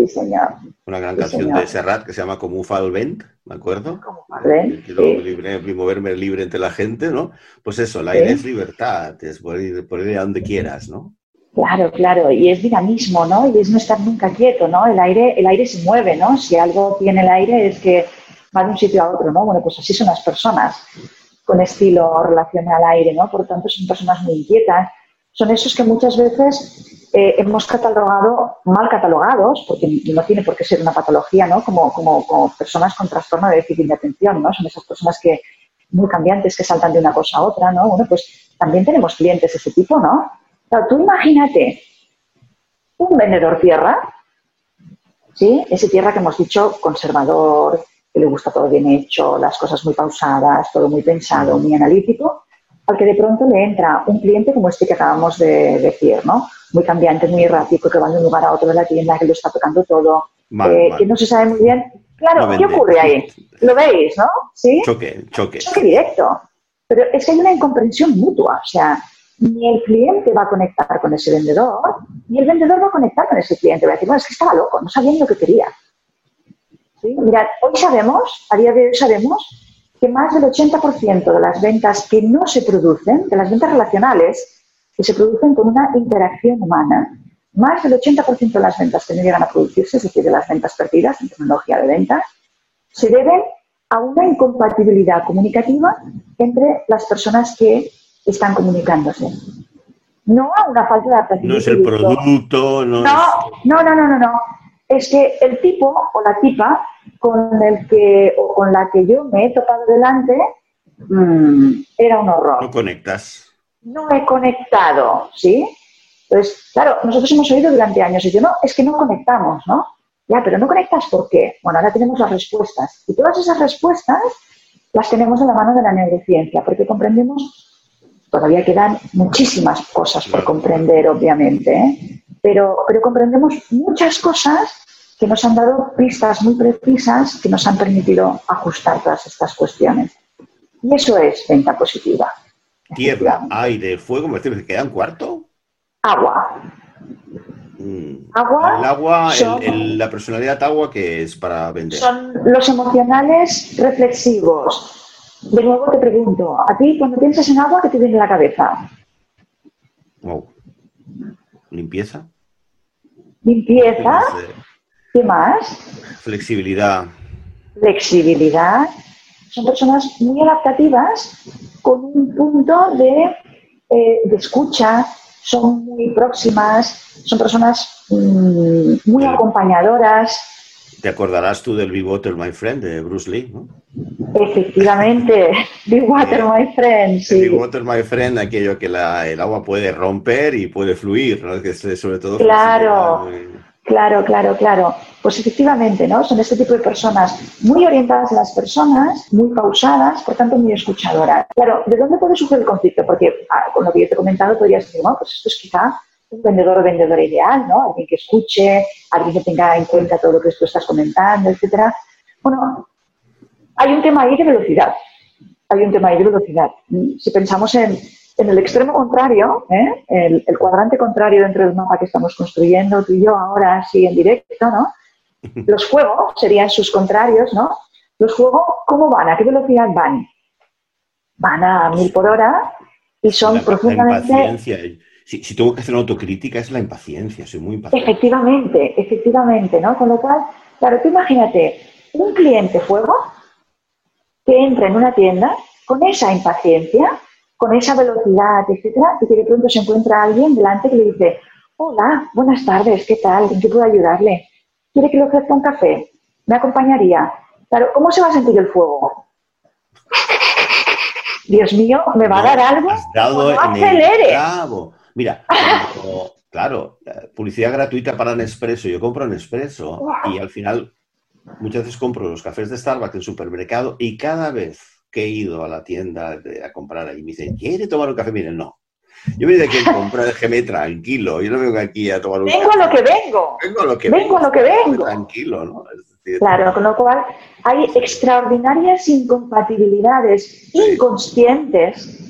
Sí, señor. Una gran canción de Serrat que se llama Como un Fal Vent, ¿me acuerdo? Como un Quiero libre, moverme libre entre la gente, ¿no? Pues eso, el aire es libertad, es poder ir, ir a donde quieras, ¿no? Claro, claro, y es dinamismo, ¿no? Y es no estar nunca quieto, ¿no? El aire, el aire se mueve, ¿no? Si algo tiene el aire es que va de un sitio a otro, ¿no? Bueno, pues así son las personas con estilo relacionado al aire, ¿no? Por lo tanto, son personas muy inquietas, son esos que muchas veces eh, hemos catalogado, mal catalogados, porque no tiene por qué ser una patología, ¿no? Como, como, como personas con trastorno de déficit de atención, ¿no? Son esas personas que muy cambiantes que saltan de una cosa a otra, ¿no? Bueno, pues también tenemos clientes de ese tipo, ¿no? Claro, tú imagínate un vendedor tierra, ¿sí? Ese tierra que hemos dicho conservador, que le gusta todo bien hecho, las cosas muy pausadas, todo muy pensado, muy analítico, al que de pronto le entra un cliente como este que acabamos de decir, ¿no? Muy cambiante, muy errático, que va de un lugar a otro de la tienda, que lo está tocando todo, eh, que no se sabe muy bien. Claro, ¿qué ocurre ahí? ¿Lo veis, no? ¿Sí? Choque, choque. Choque directo. Pero es que hay una incomprensión mutua, o sea, ni el cliente va a conectar con ese vendedor, ni el vendedor va a conectar con ese cliente. Va a decir, bueno, es que estaba loco, no sabía lo que quería. ¿Sí? Mirad, hoy sabemos, a día de hoy sabemos que más del 80% de las ventas que no se producen, de las ventas relacionales, que se producen con una interacción humana, más del 80% de las ventas que no llegan a producirse, es decir, de las ventas perdidas en tecnología de ventas, se deben a una incompatibilidad comunicativa entre las personas que están comunicándose. No a una falta de adaptación. No es el producto, no, no, no, no, no, no. Es que el tipo o la tipa con el que o con la que yo me he topado delante mm, era un horror. No conectas. No he conectado, ¿sí? Entonces, claro, nosotros hemos oído durante años y yo, no, es que no conectamos, ¿no? Ya, pero no conectas ¿por qué? Bueno, ahora tenemos las respuestas. Y todas esas respuestas las tenemos en la mano de la neurociencia, porque comprendemos, todavía quedan muchísimas cosas por comprender, obviamente, ¿eh? Pero, pero comprendemos muchas cosas que nos han dado pistas muy precisas que nos han permitido ajustar todas estas cuestiones. Y eso es venta positiva. Tierra, aire, fuego, ¿me queda un cuarto? Agua. Mm. Agua. El agua, la personalidad agua que es para vender. Son los emocionales reflexivos. De nuevo te pregunto, ¿a ti cuando piensas en agua, qué te viene a la cabeza? Wow. ¿Limpieza? ¿Limpieza? ¿Qué más? Flexibilidad. Flexibilidad. Son personas muy adaptativas con un punto de, eh, escucha, son muy próximas, son personas mm, muy acompañadoras. Te acordarás tú del Be Water, My Friend, de Bruce Lee, ¿no? Efectivamente, Be Water, My Friend, sí. Be Water, My Friend, aquello que el agua puede romper y puede fluir, ¿no? Que sobre todo... Claro. Claro, claro, claro. Pues efectivamente, ¿no? Son este tipo de personas muy orientadas a las personas, muy pausadas, por tanto muy escuchadoras. Claro, ¿de dónde puede surgir el conflicto? Porque ah, con lo que yo te he comentado podrías decir, bueno, pues esto es quizá un vendedor o vendedora ideal, ¿no? Alguien que escuche, alguien que tenga en cuenta todo lo que tú estás comentando, etcétera. Bueno, hay un tema ahí de velocidad. Hay un tema ahí de velocidad. Si pensamos en, el extremo contrario, ¿eh? el, el, cuadrante contrario dentro del mapa que estamos construyendo tú y yo ahora, así en directo, ¿no? Los fuegos serían sus contrarios, ¿no? Los fuegos, ¿cómo van? ¿A qué velocidad van? Van a mil por hora y son profundamente... Si, tengo que hacer una autocrítica es la impaciencia, soy muy impaciente. Efectivamente, efectivamente, ¿no? Con lo cual, claro, tú imagínate un cliente fuego que entra en una tienda con esa impaciencia, con esa velocidad, etcétera, y que de pronto se encuentra alguien delante que le dice, hola, buenas tardes, ¿qué tal? ¿En qué puedo ayudarle? ¿Quiere que le ofrezca un café? ¿Me acompañaría? Claro, ¿cómo se va a sentir el fuego? Dios mío, ¿me va a dar algo? Has dado no acelere. Mira, claro, publicidad gratuita para Nespresso. Yo compro Nespresso y al final muchas veces compro los cafés de Starbucks en supermercado y cada vez que he ido a la tienda a comprar ahí me dicen, ¿quiere tomar un café? Miren, no. Yo vine aquí a comprar, déjeme tranquilo. Yo no vengo aquí a tomar un vengo café. Vengo a lo que vengo. Vengo a lo que vengo. Vengo a lo que vengo. Tranquilo, ¿no? claro, con lo cual hay extraordinarias incompatibilidades inconscientes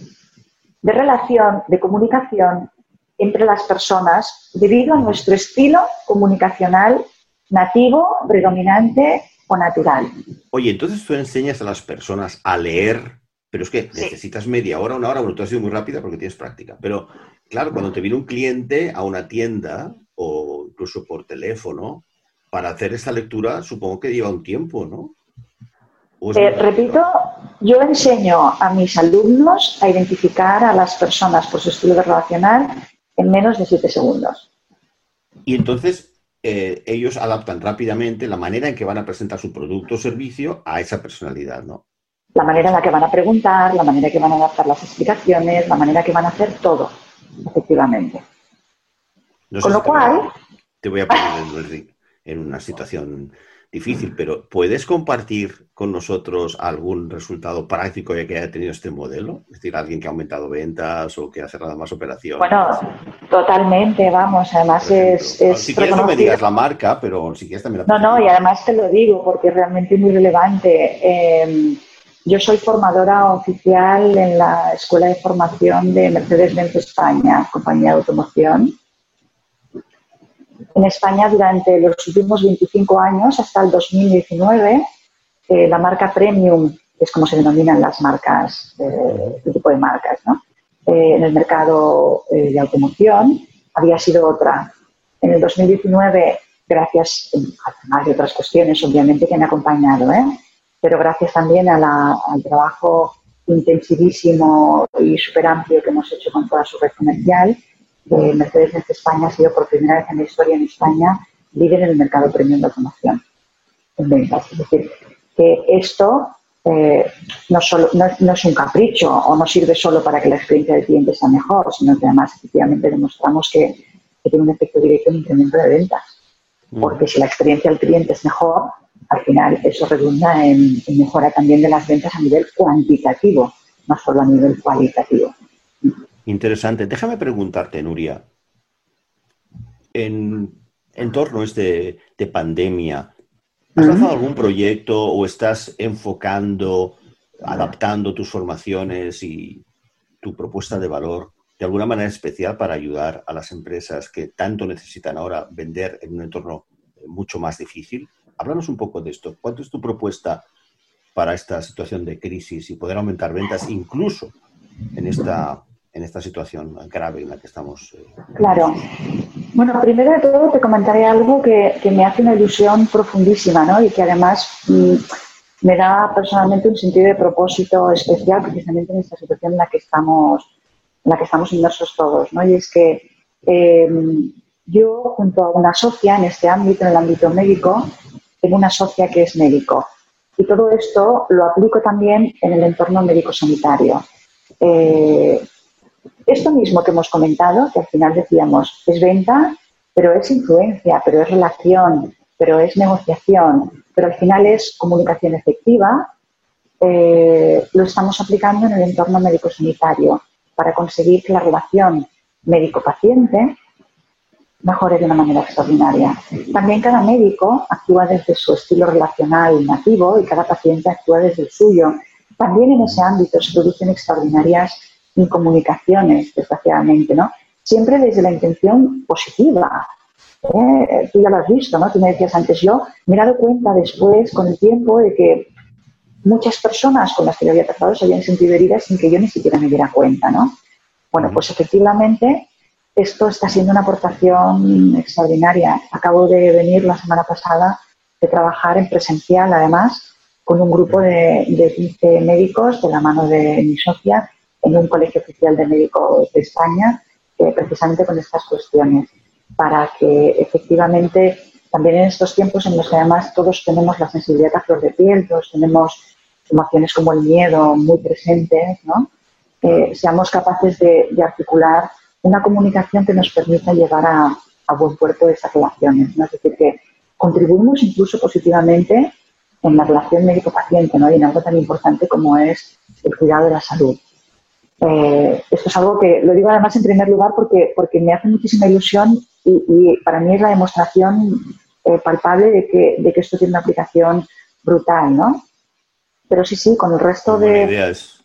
de relación, de comunicación entre las personas debido a nuestro estilo comunicacional nativo, predominante o natural. Oye, entonces tú enseñas a las personas a leer, pero es que necesitas media hora, una hora, bueno, tú has sido muy rápida porque tienes práctica, pero claro, cuando te viene un cliente a una tienda o incluso por teléfono, para hacer esta lectura supongo que lleva un tiempo, ¿no? Eh, repito, yo enseño a mis alumnos a identificar a las personas por su estilo de relacional en menos de siete segundos. Y entonces eh, ellos adaptan rápidamente la manera en que van a presentar su producto o servicio a esa personalidad, ¿no? La manera en la que van a preguntar, la manera en que van a adaptar las explicaciones, la manera en que van a hacer todo, efectivamente. Con lo cual... Te voy a poner en una situación difícil, pero ¿puedes compartir con nosotros algún resultado práctico que haya tenido este modelo? Es decir, alguien que ha aumentado ventas o que ha cerrado más operaciones. Bueno, totalmente, vamos, además es, es, Si quieres no me digas la marca, pero si quieres también la No, no, y además te lo digo porque es realmente muy relevante. Em, yo soy formadora oficial en la Escuela de Formación de Mercedes-Benz España, compañía de automoción en España durante los últimos 25 años, hasta el 2019, eh, la marca premium, que es como se denominan las marcas, eh, este tipo de marcas, ¿no? Eh, en el mercado de automoción, había sido otra. En el 2019, gracias, además de otras cuestiones, obviamente, que han acompañado, pero gracias también al trabajo intensivísimo y súper amplio que hemos hecho con toda su red comercial, Mercedes-Benz España ha sido por primera vez en la historia en España líder en el mercado premium de automoción en ventas. Es decir, que esto eh, no, solo, no, es un capricho o no sirve solo para que la experiencia del cliente sea mejor, sino que además efectivamente demostramos que, tiene un efecto directo en incremento de ventas. Mm. Porque si la experiencia del cliente es mejor, al final eso redunda en mejora también de las ventas a nivel cuantitativo, no solo a nivel cualitativo. Interesante. Déjame preguntarte, Nuria, en, torno a este de pandemia, ¿has lanzado algún proyecto o estás enfocando, adaptando tus formaciones y tu propuesta de valor de alguna manera especial para ayudar a las empresas que tanto necesitan ahora vender en un entorno mucho más difícil? Háblanos un poco de esto. ¿Cuánto es tu propuesta para esta situación de crisis y poder aumentar ventas incluso en esta en esta situación grave en la que estamos. Eh, claro. Bueno, primero de todo te comentaré algo que, me hace una ilusión profundísima, ¿no? Y que además mm, me da personalmente un sentido de propósito especial precisamente en esta situación en la que estamos, en la que estamos inmersos todos, ¿no? Y es que em, yo, junto a una socia en este ámbito, en el ámbito médico, tengo una socia que es médico. Y todo esto lo aplico también en el entorno médico-sanitario. Eh, esto mismo que hemos comentado, que al final decíamos, es venta, pero es influencia, pero es relación, pero es negociación, pero al final es comunicación efectiva, eh, lo estamos aplicando en el entorno médico-sanitario para conseguir que la relación médico-paciente mejore de una manera extraordinaria. También cada médico actúa desde su estilo relacional nativo y cada paciente actúa desde el suyo. También en ese ámbito se producen extraordinarias incomunicaciones, desgraciadamente, ¿no? Siempre desde la intención positiva. ¿eh? Tú ya lo has visto, ¿no? Tú me decías antes, yo me he dado cuenta después, con el tiempo, de que muchas personas con las que yo había tratado se habían sentido heridas sin que yo ni siquiera me diera cuenta, ¿no? Bueno, pues efectivamente esto está siendo una aportación extraordinaria. Acabo de venir la semana pasada de trabajar en presencial, además, con un grupo de, de 15 médicos de la mano de mi socia en un colegio oficial de médicos de España, eh, precisamente con estas cuestiones, para que efectivamente también en estos tiempos en los que además todos tenemos la sensibilidad a flor de piel, todos tenemos emociones como el miedo muy presentes, ¿no? Eh, seamos capaces de, articular una comunicación que nos permita llevar a, buen puerto esas relaciones. ¿no? Es decir, que contribuimos incluso positivamente en la relación médico-paciente ¿no? y en algo tan importante como es el cuidado de la salud. Eh, esto es algo que lo digo además en primer lugar porque, porque me hace muchísima ilusión y, para mí es la demostración eh, palpable de que, de que esto tiene una aplicación brutal, ¿no? Pero sí, sí, con el resto de... Idea es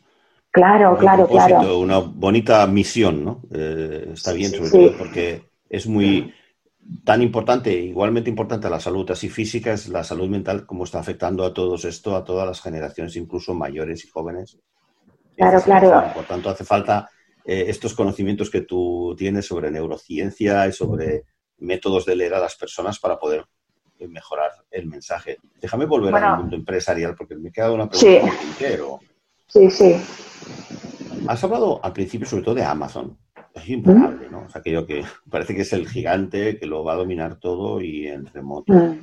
claro, claro, claro. Una bonita misión, ¿no? Eh, está bien, sobre todo porque es muy tan importante, igualmente importante la salud así física, es la salud mental, como está afectando a todos esto, a todas las generaciones, incluso mayores y jóvenes. Claro, claro. Por tanto, hace falta eh, estos conocimientos que tú tienes sobre neurociencia y sobre métodos de leer a las personas para poder eh, mejorar el mensaje. Déjame volver al mundo empresarial porque me queda una pregunta sí. Sí, sí. Has hablado al principio sobre todo de Amazon. Es imparable, ¿no? O sea, aquello que parece que es el gigante que lo va a dominar todo y en remoto. Mm.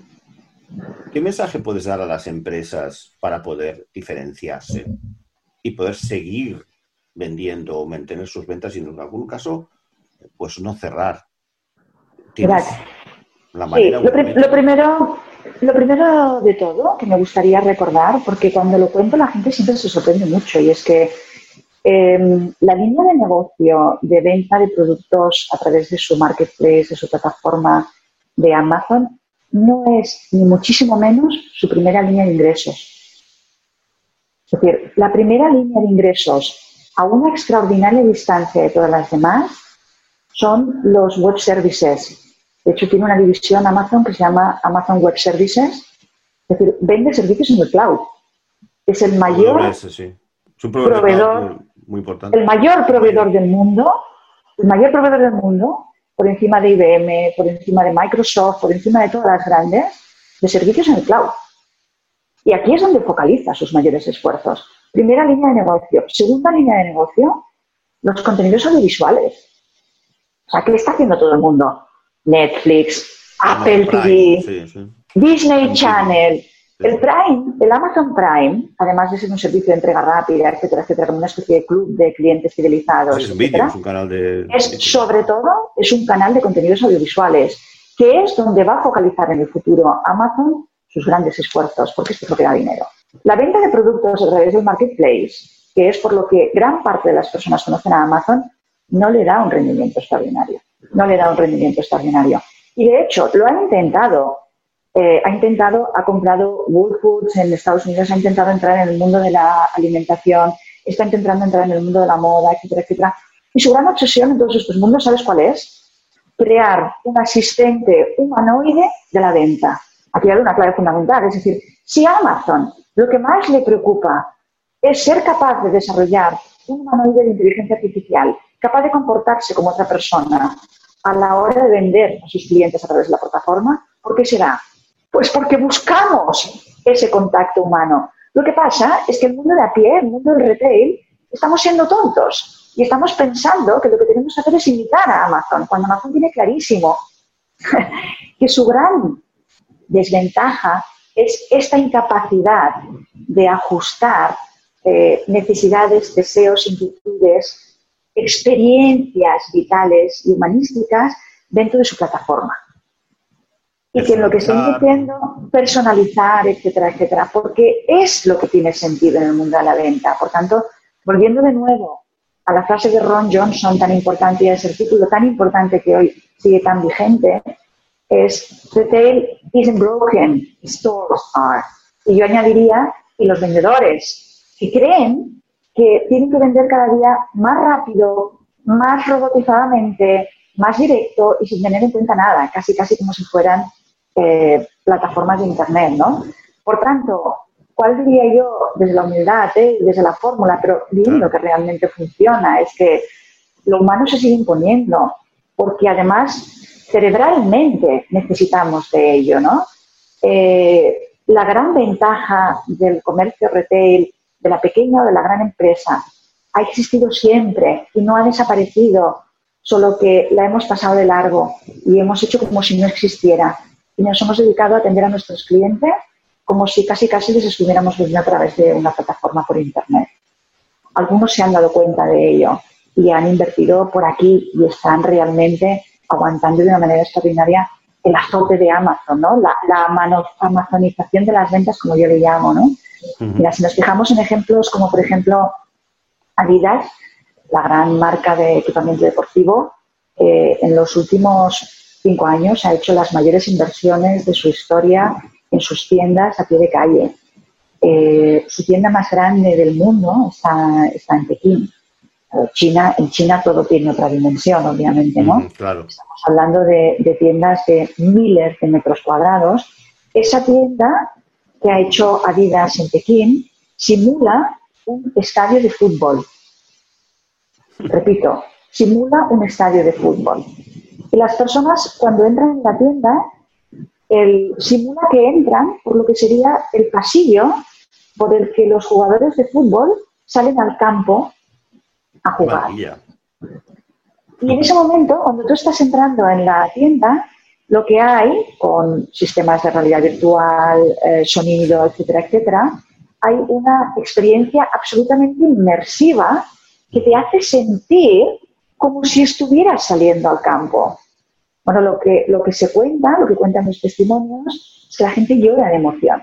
¿Qué mensaje puedes dar a las empresas para poder diferenciarse? Y poder seguir vendiendo o mantener sus ventas y en algún caso, pues no cerrar. La manera lo, primero, lo primero de todo que me gustaría recordar, porque cuando lo cuento la gente siempre se sorprende mucho, y es que em, la línea de negocio de venta de productos a través de su marketplace, de su plataforma de Amazon, no es ni muchísimo menos su primera línea de ingresos. Es decir, la primera línea de ingresos a una extraordinaria distancia de todas las demás son los web services. De hecho, tiene una división Amazon que se llama Amazon Web Services. Es decir, vende servicios en el cloud. Es el mayor proveedor, muy importante. el mayor proveedor del mundo, el mayor proveedor del mundo, por encima de IBM, por encima de Microsoft, por encima de todas las grandes, de servicios en el cloud. Y aquí es donde focaliza sus mayores esfuerzos. Primera línea de negocio. Segunda línea de negocio, los contenidos audiovisuales. O sea, ¿qué está haciendo todo el mundo? Netflix, Apple TV, Disney Channel, el Prime, el Amazon Prime, además de ser un servicio de entrega rápida, etcétera, etcétera, como una especie de club de clientes fidelizados. es, es un canal de. Es, sobre todo, es un canal de contenidos audiovisuales, que es donde va a focalizar en el futuro Amazon sus grandes esfuerzos, porque esto es lo que da dinero. La venta de productos a través del marketplace, que es por lo que gran parte de las personas conocen a Amazon, no le da un rendimiento extraordinario. No le da un rendimiento extraordinario. Y de hecho, lo ha intentado. Eh, ha intentado, ha comprado Whole Foods en Estados Unidos, ha intentado entrar en el mundo de la alimentación, está intentando entrar en el mundo de la moda, etcétera, etcétera. Y su gran obsesión en todos estos mundos, ¿sabes cuál es? Crear un asistente humanoide de la venta Aquí hay una clave fundamental, es decir, si a Amazon lo que más le preocupa es ser capaz de desarrollar un humanoide de inteligencia artificial capaz de comportarse como otra persona a la hora de vender a sus clientes a través de la plataforma, ¿por qué será? Pues porque buscamos ese contacto humano. Lo que pasa es que el mundo de a pie, el mundo del retail, estamos siendo tontos y estamos pensando que lo que tenemos que hacer es imitar a Amazon, cuando Amazon tiene clarísimo que su gran desventaja es esta incapacidad de ajustar eh, necesidades, deseos, inquietudes, experiencias vitales y humanísticas dentro de su plataforma. y que lo que estén diciendo, personalizar, etcétera, etcétera, porque es lo que tiene sentido en el mundo de la venta. Por tanto, volviendo de nuevo a la frase de Ron Johnson tan importante y a ese artículo tan importante que hoy sigue tan vigente, es Retail isn't broken, stores are. Y yo añadiría, y los vendedores que creen que tienen que vender cada día más rápido, más robotizadamente, más directo y sin tener en cuenta nada, casi casi como si fueran eh, plataformas de Internet, ¿no? Por tanto, ¿cuál diría yo desde la humildad, eh, desde la fórmula, pero viendo que realmente funciona? Es que lo humano se sigue imponiendo, porque además cerebralmente necesitamos de ello, ¿no? Eh, la gran ventaja del comercio retail, de la pequeña o de la gran empresa, ha existido siempre y no ha desaparecido, solo que la hemos pasado de largo y hemos hecho como si no existiera y nos hemos dedicado a atender a nuestros clientes como si casi casi les estuviéramos viendo a través de una plataforma por Internet. Algunos se han dado cuenta de ello y han invertido por aquí y están realmente aguantando de una manera extraordinaria el azote de Amazon, ¿no? La, la amazonización de las ventas, como yo le llamo, ¿no? Mira, si nos fijamos en ejemplos como, por ejemplo, Adidas, la gran marca de equipamiento deportivo, eh, en los últimos cinco años ha hecho las mayores inversiones de su historia en sus tiendas a pie de calle. Eh, su tienda más grande del mundo está, está en Pekín. Eh, China, en China todo tiene otra dimensión, obviamente, ¿no? Estamos hablando de, de, tiendas de miles de metros cuadrados. Esa tienda que ha hecho Adidas en Pekín simula un estadio de fútbol. Repito, simula un estadio de fútbol. Y las personas cuando entran en la tienda, el, simula que entran por lo que sería el pasillo por el que los jugadores de fútbol salen al campo a jugar. Y en ese momento, cuando tú estás entrando en la tienda, lo que hay con sistemas de realidad virtual, eh, sonido, etcétera, etcétera, hay una experiencia absolutamente inmersiva que te hace sentir como si estuvieras saliendo al campo. Bueno, lo que, lo que se cuenta, lo que cuentan los testimonios, es que la gente llora de emoción.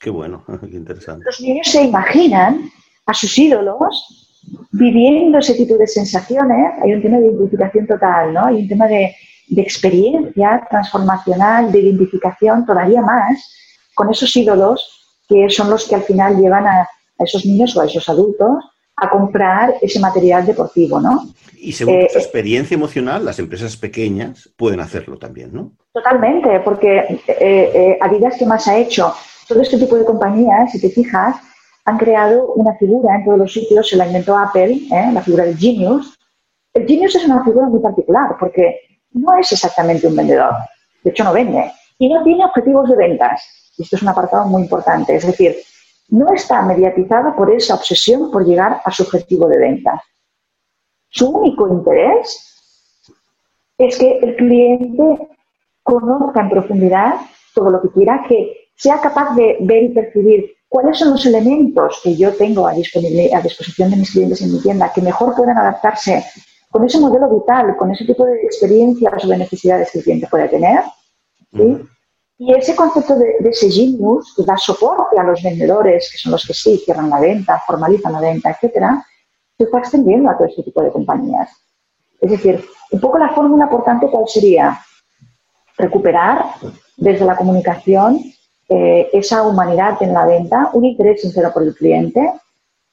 Qué bueno, qué interesante. Los niños se imaginan a sus ídolos viviendo ese tipo de sensaciones. Hay un tema de identificación total, ¿no? Hay un tema de, experiencia transformacional, de identificación todavía más con esos ídolos que son los que al final llevan a esos niños o a esos adultos a comprar ese material deportivo, ¿no? Y según eh, tu experiencia emocional, las empresas pequeñas pueden hacerlo también, ¿no? Totalmente, porque eh, eh, Adidas, ¿qué más ha hecho? Todo este tipo de compañías, si te fijas, han creado una figura en todos los sitios, se la inventó Apple, la figura del Genius. El Genius es una figura muy particular porque no es exactamente un vendedor, de hecho no vende, y no tiene objetivos de ventas. Y esto es un apartado muy importante, es decir, no está mediatizada por esa obsesión por llegar a su objetivo de venta. Su único interés es que el cliente conozca en profundidad todo lo que quiera, que sea capaz de ver y percibir cuáles son los elementos que yo tengo a, disposición de mis clientes en mi tienda que mejor puedan adaptarse con ese modelo vital, con ese tipo de experiencias o de necesidades que el cliente puede tener. Y ese concepto de, ese genius que da soporte a los vendedores, que son los que sí cierran la venta, formalizan la venta, etcétera, se está extendiendo a todo este tipo de compañías. Es decir, un poco la fórmula, por tanto, ¿cuál sería? Recuperar desde la comunicación eh, esa humanidad en la venta, un interés sincero por el cliente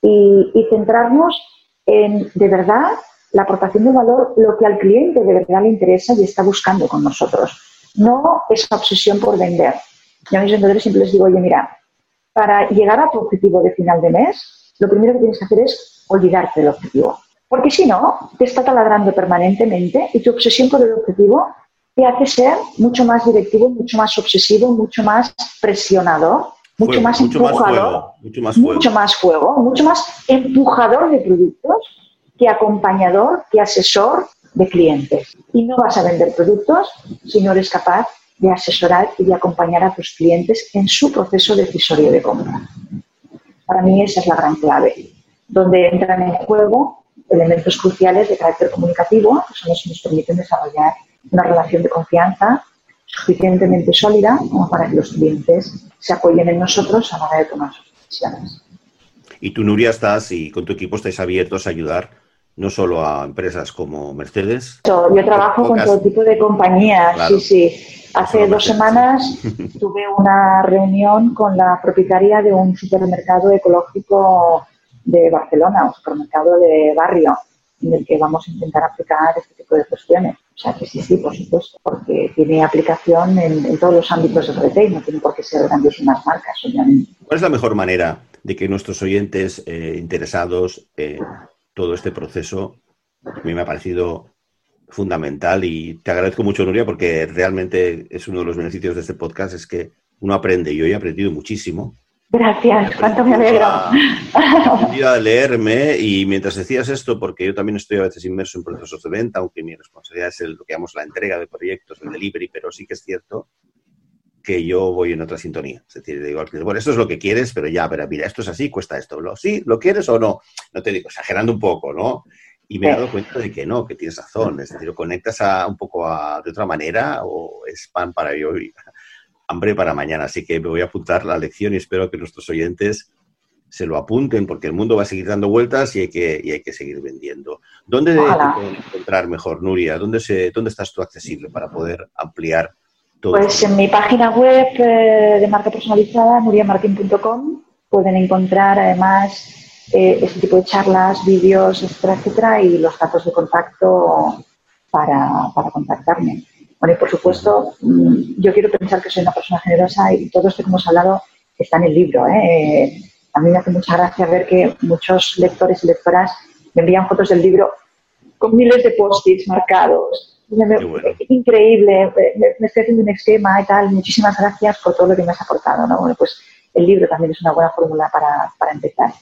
y, centrarnos en, de verdad, la aportación de valor, lo que al cliente de verdad le interesa y está buscando con nosotros no esa obsesión por vender. Yo a mis vendedores siempre les digo, oye, mira, para llegar a tu objetivo de final de mes, lo primero que tienes que hacer es olvidarte del objetivo. Porque si no, te está taladrando permanentemente y tu obsesión por el objetivo te hace ser mucho más directivo, mucho más obsesivo, mucho más presionador, mucho más empujador, mucho, más fuego, mucho más fuego, mucho más empujador de productos que acompañador, que asesor, de clientes. Y no vas a vender productos si no eres capaz de asesorar y de acompañar a tus clientes en su proceso decisorio de compra. Para mí esa es la gran clave, donde entran en juego elementos cruciales de carácter comunicativo, que son los que nos permiten desarrollar una relación de confianza, suficientemente sólida como para que los clientes se apoyen en nosotros a la hora de tomar sus decisiones. Y tú, Nuria, estás y con tu equipo estáis abiertos a ayudar no solo a empresas como Mercedes. Yo trabajo con todo tipo de compañías, sí, sí. Hace dos semanas tuve una reunión con la propietaria de un supermercado ecológico de Barcelona, un supermercado de barrio, en el que vamos a intentar aplicar este tipo de cuestiones. O sea que sí, sí, por supuesto, porque tiene aplicación en, todos los ámbitos del retail, no tiene por qué ser grandísimas marcas, obviamente. ¿Cuál es la mejor manera de que nuestros oyentes eh, interesados en todo este proceso, a mí me ha parecido fundamental y te agradezco mucho, Nuria, porque realmente es uno de los beneficios de este podcast, es que uno aprende y yo he aprendido muchísimo. Gracias, cuánto me alegro. A leerme y mientras decías esto, porque yo también estoy a veces inmerso en procesos de venta, aunque mi responsabilidad es el, lo que llamamos la entrega de proyectos, el delivery, pero sí que es cierto que yo voy en otra sintonía. Es decir, digo bueno, esto es lo que quieres, pero ya, pero mira, esto es así, cuesta esto. ¿Sí? ¿Lo quieres o no? No te digo, exagerando un poco, ¿no? Y me he dado cuenta de que no, que tienes razón. Es decir, lo conectas a, un poco de otra manera o es pan para hoy, hambre para mañana. Así que me voy a apuntar la lección y espero que nuestros oyentes se lo apunten porque el mundo va a seguir dando vueltas y hay que, y hay que seguir vendiendo. ¿Dónde te pueden encontrar mejor, Nuria? ¿Dónde, se, ¿Dónde estás tú accesible para poder ampliar todo? Pues en mi página web eh, de marca personalizada, nuriamartin.com, pueden encontrar además eh, ese tipo de charlas, vídeos, etcétera, etcétera, y los datos de contacto para, contactarme. Bueno, y por supuesto, mm, yo quiero pensar que soy una persona generosa y todo esto que hemos hablado está en el libro. ¿eh? A mí me hace mucha gracia ver que muchos lectores y lectoras me envían fotos del libro con miles de post-its marcados. Increíble, me, estoy haciendo un esquema y tal. Muchísimas gracias por todo lo que me has aportado. ¿no? Bueno, pues el libro también es una buena fórmula para, para empezar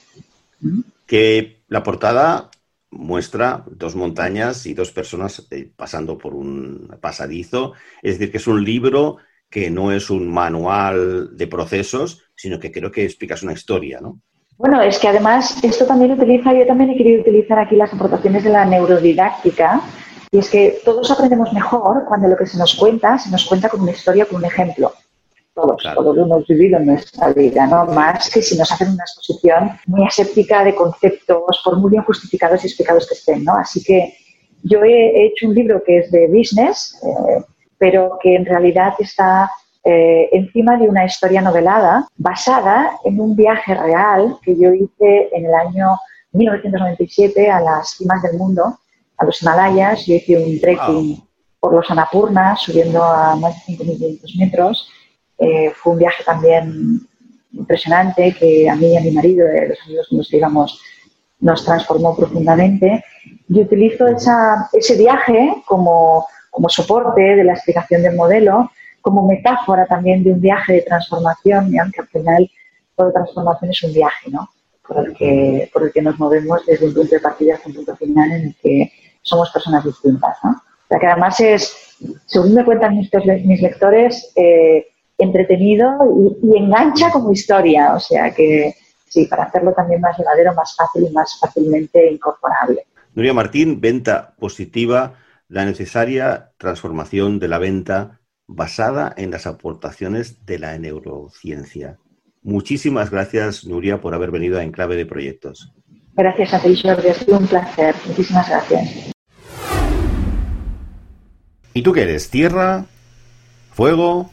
que la portada muestra dos montañas y dos personas eh, pasando por un pasadizo. Es decir, que es un libro que no es un manual de procesos, sino que creo que explicas una historia, ¿no? Bueno, es que además esto también utiliza, yo también he querido utilizar aquí las aportaciones de la neurodidáctica, y es que todos aprendemos mejor cuando lo que se nos cuenta se nos cuenta con una historia, con un ejemplo todos, todos lo hemos vivido en nuestra vida, ¿no? Más que si nos hacen una exposición muy aséptica de conceptos, por muy bien justificados y explicados que estén, ¿no? Así que yo he hecho un libro que es de business, eh, pero que en realidad está eh, encima de una historia novelada basada en un viaje real que yo hice en el año 1997 a las cimas del mundo, a los Himalayas. Yo hice un trekking por los Annapurnas, subiendo a más de 5.500 metros eh, fue un viaje también impresionante que a mí y a mi marido, de los amigos que íbamos, nos transformó profundamente. Y utilizo ese viaje como, como soporte de la explicación del modelo, como metáfora también de un viaje de transformación, y aunque al final toda transformación es un viaje, ¿no? Por el, que, por el que nos movemos desde un punto de partida hasta un punto final en el que somos personas distintas, ¿no? O sea, que además es, según me cuentan mis, mis lectores, eh, entretenido y, engancha como historia. O sea que sí, para hacerlo también más llevadero, más fácil y más fácilmente incorporable. Nuria Martín, venta positiva, la necesaria transformación de la venta basada en las aportaciones de la neurociencia. Muchísimas gracias, Nuria, por haber venido a Enclave de Proyectos. Gracias a ti, Jordi. Ha sido un placer. Muchísimas gracias. ¿Y tú qué eres? ¿Tierra? ¿Fuego?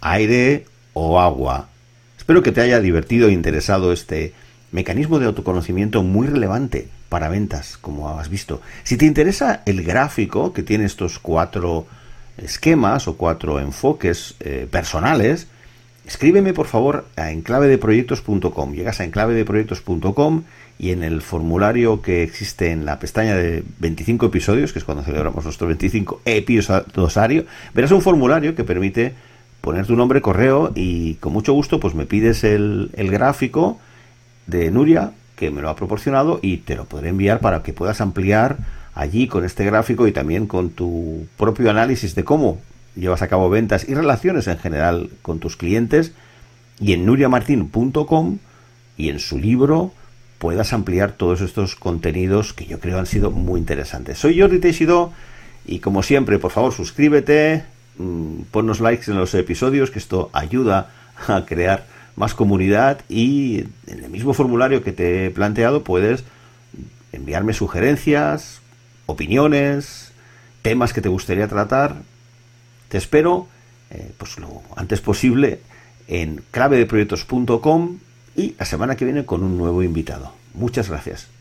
Aire o agua. Espero que te haya divertido e interesado este mecanismo de autoconocimiento muy relevante para ventas, como has visto. Si te interesa el gráfico que tiene estos cuatro esquemas o cuatro enfoques eh, personales, escríbeme por favor a enclavedeproyectos.com. Llegas a enclavedeproyectos.com y en el formulario que existe en la pestaña de 25 episodios, que es cuando celebramos nuestro 25 episodio, verás un formulario que permite poner tu nombre, correo y con mucho gusto pues me pides el, el gráfico de Nuria que me lo ha proporcionado y te lo podré enviar para que puedas ampliar allí con este gráfico y también con tu propio análisis de cómo llevas a cabo ventas y relaciones en general con tus clientes y en nuriamartin.com y en su libro puedas ampliar todos estos contenidos que yo creo han sido muy interesantes. Soy Jordi Teixido y como siempre, por favor, suscríbete, mm, ponnos likes en los episodios, que esto ayuda a crear más comunidad y en el mismo formulario que te he planteado puedes enviarme sugerencias, opiniones, temas que te gustaría tratar. Te espero eh, pues lo antes posible en clavedeproyectos.com y la semana que viene con un nuevo invitado. Muchas gracias.